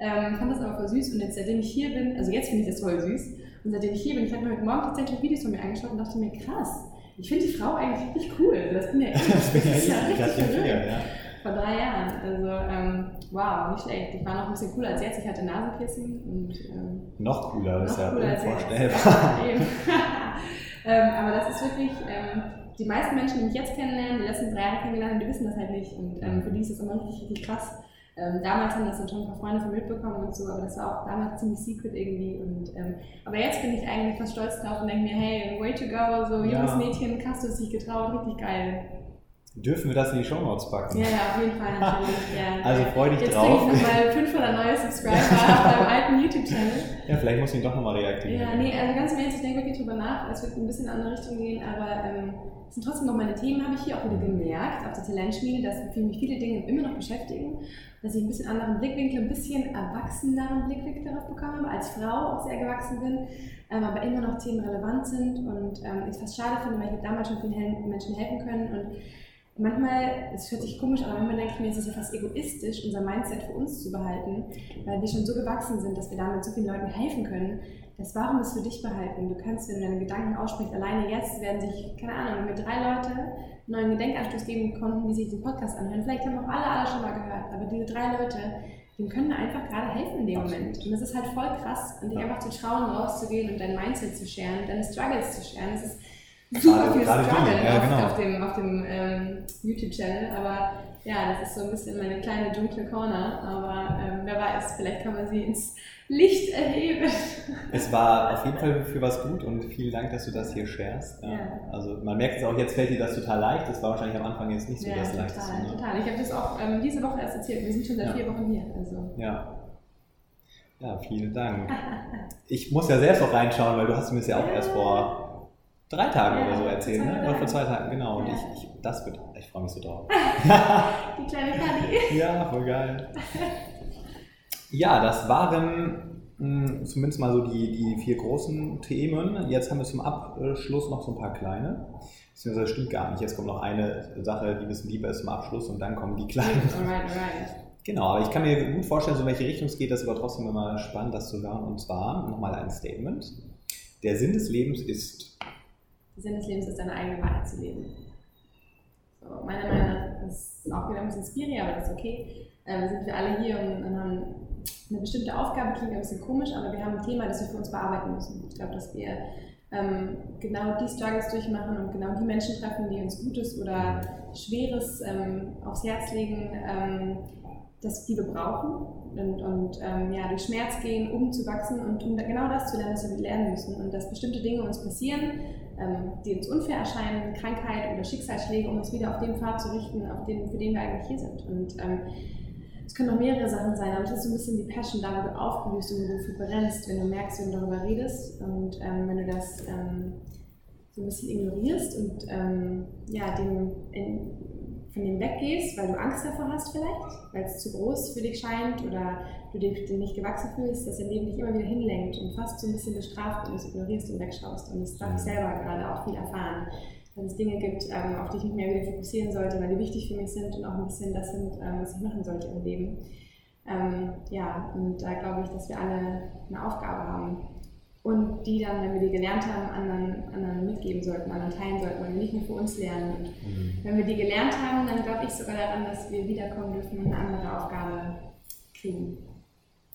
Ähm, fand das aber voll süß und jetzt, seitdem ich hier bin, also jetzt finde ich das voll süß. Und seitdem ich hier bin, ich habe mir heute Morgen tatsächlich Videos von mir angeschaut und dachte mir, krass, ich finde die Frau eigentlich richtig cool. Das bin ja ich. Das ist ja richtig verrückt. Ja. Vor drei Jahren. Also, ähm, wow, nicht schlecht. Ich war noch ein bisschen cooler als jetzt. Ich hatte Nasenpiercing und. Ähm, noch cooler, das ist ja unvorstellbar. ähm, aber das ist wirklich. Ähm, die meisten Menschen, die mich jetzt kennenlernen, die letzten drei Jahre kennengelernt haben, die wissen das halt nicht. Und ähm, für die ist das immer richtig, richtig krass. Ähm, damals haben das dann schon ein paar Freunde von mitbekommen und so, aber das war auch damals ziemlich secret irgendwie. Und, ähm, aber jetzt bin ich eigentlich fast stolz drauf und denke mir, hey, way to go, so junges ja. Mädchen, hast du es sich getraut, richtig geil. Dürfen wir das in die Show Notes packen? Ja, ja, auf jeden Fall natürlich. Ja. Also freu dich Jetzt drauf. Jetzt kriege ich nochmal 500 neue Subscriber auf deinem alten YouTube-Channel. Ja, vielleicht muss ich ihn doch nochmal reaktivieren. Ja, nee, also ganz im Ernst, ich denke wirklich drüber nach. Es wird ein bisschen in eine andere Richtung gehen, aber ähm, es sind trotzdem noch meine Themen, habe ich hier auch wieder gemerkt, auf der Talentschmiede, dass mich viele Dinge immer noch beschäftigen, dass ich ein bisschen anderen Blickwinkel, ein bisschen erwachseneren Blickwinkel darauf bekommen habe, als Frau auch sehr gewachsen bin, ähm, aber immer noch Themen relevant sind und ähm, ich es fast schade finde, weil ich damals schon vielen Menschen helfen können und manchmal, es hört sich komisch an, aber manchmal denke ich mir, es ist ja fast egoistisch, unser Mindset für uns zu behalten, weil wir schon so gewachsen sind, dass wir damit so vielen Leuten helfen können, das Warum ist für dich behalten. Du kannst, wenn du deine Gedanken aussprichst, alleine jetzt werden sich, keine Ahnung, mir drei Leute einen neuen Gedenkanstoß geben konnten, die sich den Podcast anhören. Vielleicht haben auch alle, alle schon mal gehört, aber diese drei Leute, denen können wir einfach gerade helfen in dem Moment. Und das ist halt voll krass, und dich einfach zu trauen, rauszugehen und dein Mindset zu scheren, deine Struggles zu scheren. Das ist super viel Struggle ja, genau. auf, dem, auf dem ähm, YouTube-Channel, aber ja, das ist so ein bisschen meine kleine dunkle Corner, aber ähm, wer weiß, vielleicht kann man sie ins Licht erheben. Es war auf jeden Fall für was gut und vielen Dank, dass du das hier sharest. Ja. Ja. Also man merkt es auch, jetzt fällt dir das total leicht. Das war wahrscheinlich am Anfang jetzt nicht so ja, das total, Leichteste. Ne? Total, Ich habe das auch ähm, diese Woche erst erzählt. Wir sind schon seit vier Wochen hier. Also. Ja. Ja, vielen Dank. Ich muss ja selbst auch reinschauen, weil du hast mir das ja auch erst vor drei Tagen ja, oder so erzählt, ne? Oder vor zwei Tagen, genau. Und ich, ich, das wird, ich freue mich so drauf. Die kleine Kadi. Ja, voll geil. Ja, das waren mh, hm, zumindest mal so die, die vier großen Themen. Jetzt haben wir zum Abschluss noch so ein paar kleine. Beziehungsweise stimmt gar nicht. Jetzt kommt noch eine Sache, die ein bisschen lieber ist zum Abschluss und dann kommen die kleinen. Alright, alright. Genau, aber ich kann mir gut vorstellen, so in welche Richtung es geht, das ist aber trotzdem immer spannend, das zu hören. Und zwar nochmal ein Statement. Der Sinn des Lebens ist Sinn des Lebens ist, deine eigene Wahrheit zu leben. So, meiner Meinung nach ist auch wieder ein bisschen spiri, aber das ist okay. Ähm, sind wir alle hier und, und haben eine bestimmte Aufgabe, klingt ein bisschen komisch, aber wir haben ein Thema, das wir für uns bearbeiten müssen. Ich glaube, dass wir ähm, genau die Struggles durchmachen und genau die Menschen treffen, die uns Gutes oder Schweres ähm, aufs Herz legen, ähm, dass die wir brauchen und, und ähm, ja, durch Schmerz gehen, um zu wachsen und um genau das zu lernen, was wir lernen müssen. Und dass bestimmte Dinge uns passieren, die uns unfair erscheinen, Krankheit oder Schicksalsschläge, um uns wieder auf den Pfad zu richten, auf den, für den wir eigentlich hier sind. Und ähm, es können noch mehrere Sachen sein, aber es ist so ein bisschen die Passion, da wo du aufblühst und wo du brennst, wenn du merkst, wenn du darüber redest und ähm, wenn du das ähm, so ein bisschen ignorierst und ähm, ja, dem in, von dem weggehst, weil du Angst davor hast vielleicht, weil es zu groß für dich scheint oder du dir nicht gewachsen fühlst, dass dein Leben dich immer wieder hinlenkt und fast so ein bisschen bestraft und es ignorierst und wegschaust. Und das darf ich selber gerade auch viel erfahren. Wenn es Dinge gibt, ähm, auf die ich mich mehr wieder fokussieren sollte, weil die wichtig für mich sind und auch ein bisschen das sind, ähm, was ich machen sollte im Leben. Ähm, ja, und da glaube ich, dass wir alle eine Aufgabe haben, und die dann, wenn wir die gelernt haben, anderen, anderen mitgeben sollten, anderen teilen sollten, weil wir nicht nur für uns lernen. Und mhm. wenn wir die gelernt haben, dann glaube ich sogar daran, dass wir wiederkommen dürfen und eine andere Aufgabe kriegen.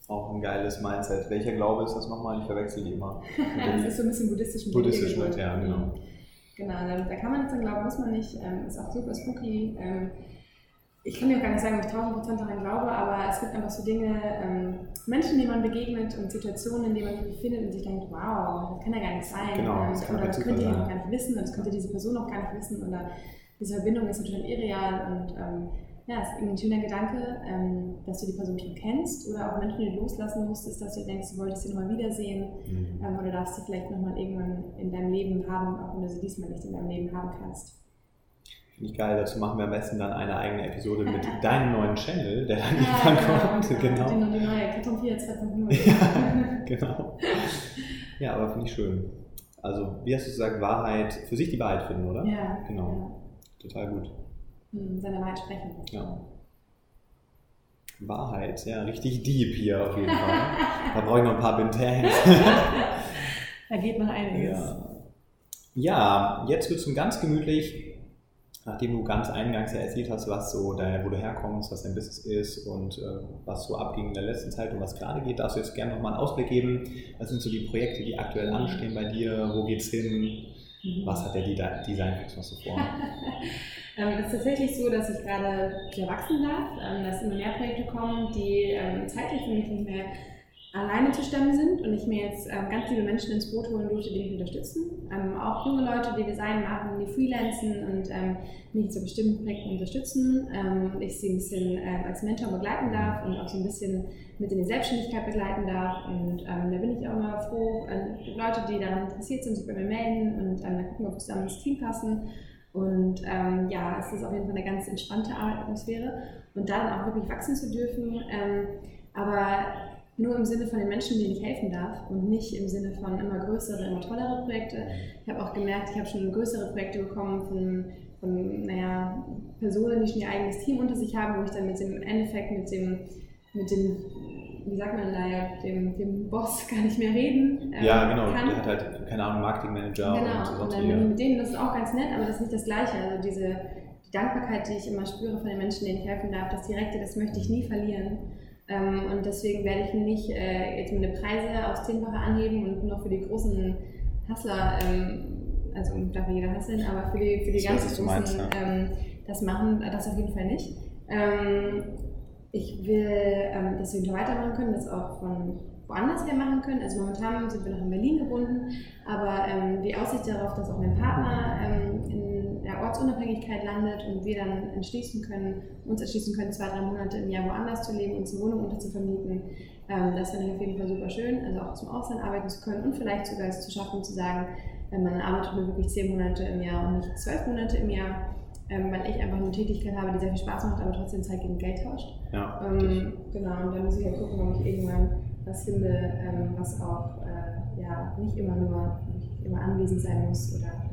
Auch ein geiles Mindset. Welcher Glaube ist das nochmal? Ich verwechsel die immer. das ist so ein bisschen buddhistisch. Buddhistisch mit, ja, genau. Genau, da kann man jetzt dann glauben, muss man nicht. Ähm, ist auch super spooky. Ähm, ich kann dir auch gar nicht sagen, ob ich 1000 Prozent daran glaube, aber es gibt einfach so Dinge, ähm, Menschen, denen man begegnet und Situationen, in denen man sich befindet und sich denkt, wow, das kann ja gar nicht sein. Genau, das oder das könnte ich noch gar nicht wissen und das könnte diese Person noch gar nicht wissen oder diese Verbindung ist natürlich irreal und ähm, ja, es ist irgendwie ein schöner Gedanke, ähm, dass du die Person schon kennst oder auch Menschen, die du loslassen musstest, dass du denkst, du wolltest sie nochmal wiedersehen mhm. ähm, oder darfst sie vielleicht nochmal irgendwann in deinem Leben haben, auch wenn du sie diesmal nicht in deinem Leben haben kannst. Finde ich geil. Dazu machen wir am besten dann eine eigene Episode mit deinem neuen Channel, der dann Ja, irgendwann kommt. genau. Genau. Die, die neue Karton 4 2.0. Ja, genau. Ja, aber finde ich schön. Also, wie hast du gesagt, Wahrheit, für sich die Wahrheit finden, oder? Ja. Genau. Total gut. Ja. Hm, Seine Wahrheit sprechen. Ja. Wahrheit, ja, richtig deep hier auf jeden Fall. da brauche ich noch ein paar Bintans. Da geht noch einiges. Ja. ja, jetzt wird es ganz gemütlich, nachdem du ganz eingangs ja erzählt hast, was so dein, wo du herkommst, was dein Business ist und äh, was so abging in der letzten Zeit und was gerade geht, darfst du jetzt gerne nochmal einen Ausblick geben. Was sind so die Projekte, die aktuell anstehen bei dir? Wo geht's hin? Mhm. Was hat der Design noch so vor? Ähm, es ist tatsächlich so, dass ich gerade wachsen darf, ähm, dass immer mehr Projekte kommen, die ähm, zeitlich für mich nicht mehr alleine zu stemmen sind und ich mir jetzt ähm, ganz liebe Menschen ins Boot holen durfte, die mich unterstützen. Ähm, auch junge Leute, die Design machen, die freelancen und ähm, mich zu bestimmten Projekten unterstützen. Ähm, und ich sie ein bisschen äh, als Mentor begleiten darf und auch so ein bisschen mit in die Selbstständigkeit begleiten darf. Und ähm, da bin ich auch immer froh, äh, Leute, die daran interessiert sind, sich bei mir melden und ähm, dann gucken wir, ob wir zusammen ins Team passen. Und ähm, ja, es ist auf jeden Fall eine ganz entspannte Arbeitsatmosphäre und da dann auch wirklich wachsen zu dürfen. Ähm, aber nur im Sinne von den Menschen, denen ich helfen darf und nicht im Sinne von immer größere, immer tollere Projekte. Ich habe auch gemerkt, ich habe schon größere Projekte bekommen von, von naja, Personen, die schon ihr eigenes Team unter sich haben, wo ich dann mit dem Endeffekt, mit dem, mit dem wie sagt man da ja, dem, dem Boss gar nicht mehr reden ähm, ja, genau. kann. Der hat halt, keine Ahnung, Marketingmanager und Genau, und sonst dann wie. mit denen, das ist auch ganz nett, aber das ist nicht das Gleiche. Also diese die Dankbarkeit, die ich immer spüre von den Menschen, denen ich helfen darf, das Direkte, das möchte ich nie verlieren. Ähm, und deswegen werde ich nicht äh, jetzt meine Preise aufs Zehnfache anheben und nur für die großen Hustler, ähm, also darf ja jeder hustlen, aber für die, für die Ich ganz großen meinst, ähm, das machen, das auf jeden Fall nicht. Ähm, ich will, ähm, dass wir weitermachen können, das auch von woanders her machen können. Also momentan sind wir noch in Berlin gebunden, aber ähm, die Aussicht darauf, dass auch mein Partner in der Ortsunabhängigkeit landet und wir dann entschließen können, uns entschließen können, zwei, drei Monate im Jahr woanders zu leben, uns eine Wohnung unterzuvermieten, ähm, das finde ich auf jeden Fall super schön. Also auch zum Ausland arbeiten zu können und vielleicht sogar es zu schaffen, zu sagen, äh, man arbeitet nur wirklich zehn Monate im Jahr und nicht zwölf Monate im Jahr. Ähm, weil ich einfach eine Tätigkeit habe, die sehr viel Spaß macht, aber trotzdem Zeit gegen Geld tauscht. Ja, Ähm, genau, und dann muss ich halt gucken, ob ich irgendwann was finde, ähm, was auch äh, ja, nicht immer nur nicht immer anwesend sein muss oder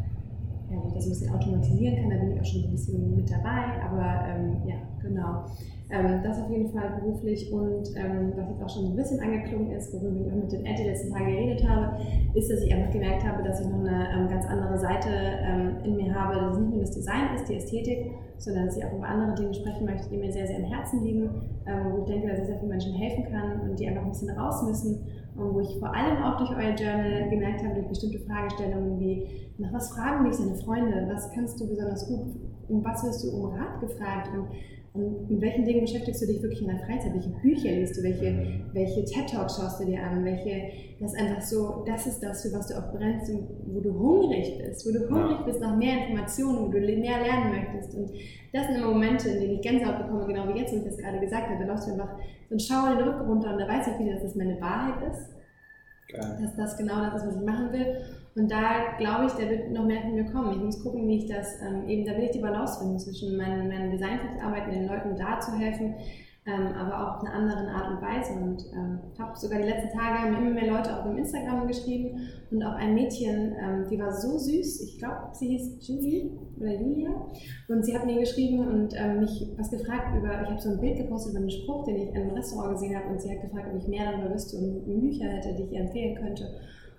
ja, wo ich das ein bisschen automatisieren kann. Da bin ich auch schon ein bisschen mit dabei, aber ähm, ja, genau. Ähm, das auf jeden Fall beruflich und ähm, was jetzt auch schon ein bisschen angeklungen ist, worüber ich auch mit den Ed letzten Tage geredet habe, ist, dass ich einfach gemerkt habe, dass ich noch eine ähm, ganz andere Seite ähm, in mir habe, dass es nicht nur das Design ist, die Ästhetik, sondern dass ich auch über andere Dinge sprechen möchte, die mir sehr, sehr am Herzen liegen, ähm, wo ich denke, dass ich sehr vielen Menschen helfen kann und die einfach ein bisschen raus müssen und wo ich vor allem auch durch euer Journal gemerkt habe, durch bestimmte Fragestellungen wie, nach was fragen dich deine Freunde, was kannst du besonders gut, um was wirst du um Rat gefragt und, und mit welchen Dingen beschäftigst du dich wirklich in der Freizeit, welche Bücher liest du, welche, welche TED-Talks schaust du dir an, welche, das ist einfach so, das ist das, für was du auch brennst und wo du hungrig bist, wo du hungrig bist nach mehr Informationen, wo du mehr lernen möchtest. Und das sind immer Momente, in denen ich Gänsehaut bekomme, genau wie jetzt, wo ich das gerade gesagt habe, da läufst du einfach so ein Schauer den Rücken runter und da weiß ich wieder, dass das meine Wahrheit ist geil. dass das genau das ist, was ich machen will. Und da glaube ich, da wird noch mehr von mir kommen. Ich muss gucken, wie ich das, ähm, eben, da will ich die Balance finden zwischen meinen, meinen Designarbeiten, den Leuten da zu helfen, ähm, aber auch auf eine andere Art und Weise. Und ähm, habe sogar die letzten Tage mir immer mehr Leute auf dem Instagram geschrieben und auch ein Mädchen, ähm, die war so süß, ich glaube, sie hieß Julie oder Julia. Und sie hat mir geschrieben und ähm, mich was gefragt über, ich habe so ein Bild gepostet über einen Spruch, den ich in einem Restaurant gesehen habe und sie hat gefragt, ob ich mehr darüber wüsste und Bücher hätte, die ich ihr empfehlen könnte.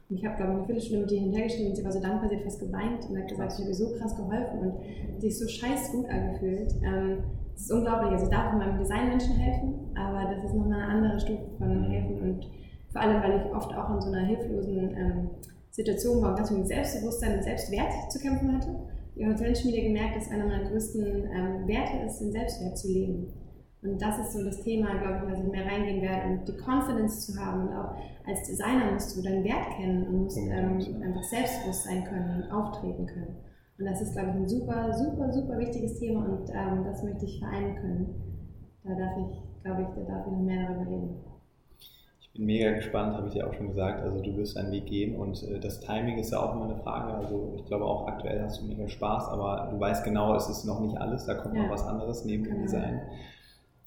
Und ich habe, glaube ich, eine Viertelstunde mit ihr hinterhergeschrieben und sie war so dankbar, sie hat fast geweint und hat gesagt, ich habe ihr so krass geholfen und ist so scheiß gut angefühlt. Ähm, das ist unglaublich. Also ich darf in meinem Design Menschen helfen, aber das ist nochmal eine andere Stufe von helfen und vor allem, weil ich oft auch in so einer hilflosen ähm, Situation war und ganz mit Selbstbewusstsein und Selbstwert zu kämpfen hatte. Die Hotelschmiede gemerkt, dass einer meiner größten ähm, Werte ist, den Selbstwert zu leben. Und das ist so das Thema, glaube ich, was ich mehr reingehen werde. Und die Confidence zu haben und auch als Designer musst du deinen Wert kennen und musst ähm, einfach selbstbewusst sein können und auftreten können. Und das ist, glaube ich, ein super, super, super wichtiges Thema und ähm, das möchte ich vereinen können. Da darf ich, glaube ich, da darf ich noch mehr darüber reden. bin mega gespannt, habe ich dir auch schon gesagt. Also du wirst einen Weg gehen und äh, das Timing ist ja auch immer eine Frage. Also ich glaube auch aktuell hast du mega Spaß, aber du weißt genau, es ist noch nicht alles. Da kommt ja. noch was anderes neben dem genau. Design.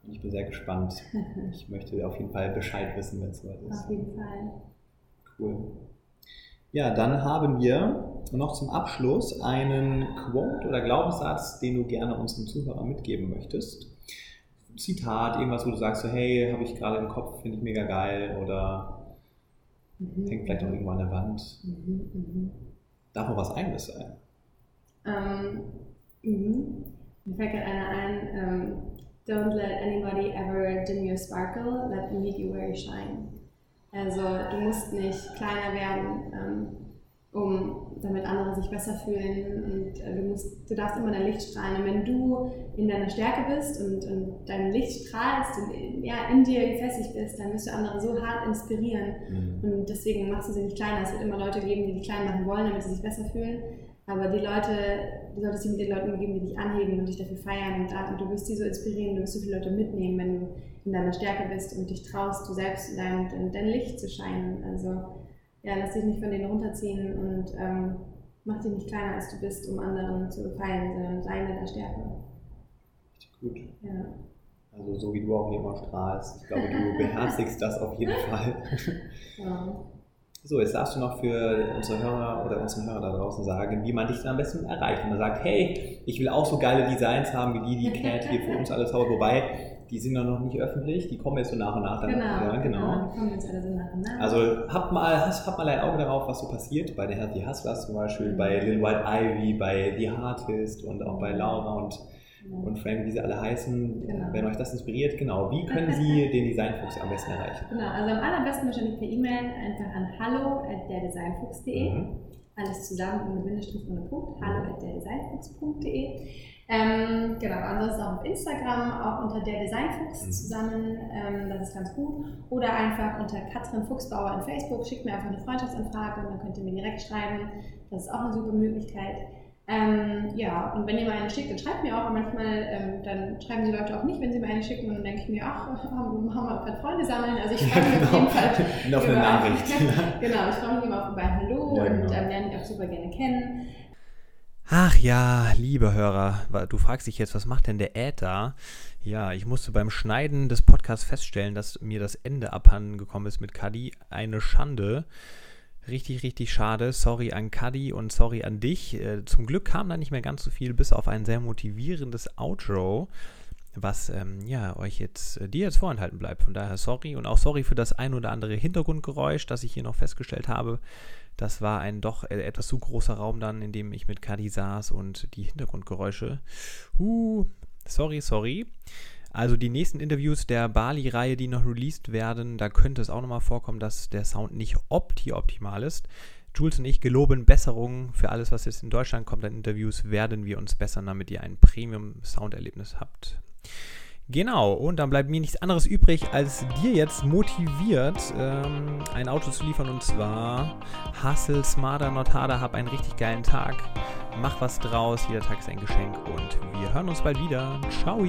Und ich bin sehr gespannt. ich möchte auf jeden Fall Bescheid wissen, wenn es soweit ist. Auf jeden Fall. Cool. Ja, dann haben wir noch zum Abschluss einen Quote oder Glaubenssatz, den du gerne unseren Zuhörern mitgeben möchtest. Zitat, irgendwas, wo du sagst, so, hey, habe ich gerade im Kopf, finde ich mega geil oder mhm. hängt vielleicht auch irgendwo an der Wand. Mhm, mh. Darf auch was Eigenes sein. Ähm, mhm. Mir fällt gerade einer ein, ähm, don't let anybody ever dim your sparkle, let them meet you where you shine. Also du musst nicht kleiner werden, ähm, um damit andere sich besser fühlen und äh, du, musst, du darfst immer dein Licht strahlen. Und wenn du in deiner Stärke bist und, und dein Licht strahlst und ja, in dir gefestigt bist, dann wirst du andere so hart inspirieren. Mhm. Und deswegen machst du sie nicht kleiner. Es wird immer Leute geben, die dich klein machen wollen, damit sie sich besser fühlen. Aber die Leute, du solltest dich mit den Leuten umgeben, die dich anheben und dich dafür feiern. Und, und du wirst sie so inspirieren, du wirst so viele Leute mitnehmen, wenn du in deiner Stärke bist und dich traust, du selbst in dein, in dein Licht zu scheinen. Also ja, lass dich nicht von denen runterziehen und ähm, mach dich nicht kleiner, als du bist, um anderen zu gefallen, sondern sei in deiner Stärke. Richtig gut. Ja. Also so wie du auch hier immer strahlst. Ich glaube, du beherzigst das auf jeden Fall. Ja. So, jetzt darfst du noch für unsere Hörer oder unseren Hörer da draußen sagen, wie man dich dann am besten erreicht. Wenn man sagt, hey, ich will auch so geile Designs haben wie die, die Cat hier für uns alles haut. Wobei, die sind noch nicht öffentlich, die kommen jetzt so nach und nach. Dann, genau, ja, genau. genau. Kommen jetzt alle so nach und nach. Also habt mal, habt mal ein Auge darauf, was so passiert bei den Healthy Hustlers zum Beispiel, mhm. bei Lil White Ivy, bei The Artist und auch bei Laura und. Und Frank, wie sie alle heißen, genau. wenn euch das inspiriert, genau, wie können Sie den Designfuchs am besten erreichen? Genau, also am allerbesten wahrscheinlich per E-Mail einfach an hallo at derdesignfuchs.de. Mhm. Alles zusammen ohne Bindestrich, ohne Punkt. hallo at derdesignfuchs.de. Ähm, genau, ansonsten auch auf Instagram, auch unter der Designfuchs mhm. zusammen, ähm, das ist ganz gut. Oder einfach unter Katrin Fuchsbauer in Facebook, schickt mir einfach eine Freundschaftsanfrage und dann könnt ihr mir direkt schreiben. Das ist auch eine super Möglichkeit. Ähm, ja, und wenn ihr mal eine schickt, dann schreibt mir auch. Und manchmal ähm, dann schreiben die Leute auch nicht, wenn sie mir eine schicken. Und dann denke ich mir, ach, haben, wir gerade Freunde sammeln. Also ich freue mich auf jeden Fall. Noch eine Nachricht. genau, ich freue mich immer auf bei Hallo ja, genau. und ähm, lerne dich auch super gerne kennen. Ach ja, liebe Hörer, du fragst dich jetzt, was macht denn der Äther? Ja, ich musste beim Schneiden des Podcasts feststellen, dass mir das Ende abhanden gekommen ist mit Kadi. Eine Schande. Richtig, richtig schade. Sorry an Kadi und sorry an dich. Äh, zum Glück kam da nicht mehr ganz so viel, bis auf ein sehr motivierendes Outro, was ähm, ja euch jetzt, äh, dir jetzt vorenthalten bleibt. Von daher sorry und auch sorry für das ein oder andere Hintergrundgeräusch, das ich hier noch festgestellt habe. Das war ein doch äh, etwas zu großer Raum dann, in dem ich mit Kadi saß und die Hintergrundgeräusche. Uh, sorry, sorry. Also die nächsten Interviews der Bali-Reihe, die noch released werden, da könnte es auch nochmal vorkommen, dass der Sound nicht opti-optimal ist. Jules und ich geloben Besserungen für alles, was jetzt in Deutschland kommt an Interviews, werden wir uns bessern, damit ihr ein Premium-Sounderlebnis habt. Genau, und dann bleibt mir nichts anderes übrig, als dir jetzt motiviert, ähm, ein Auto zu liefern. Und zwar Hustle, Smarter, Not Harder, hab einen richtig geilen Tag. Mach was draus, jeder Tag ist ein Geschenk und wir hören uns bald wieder. Ciao!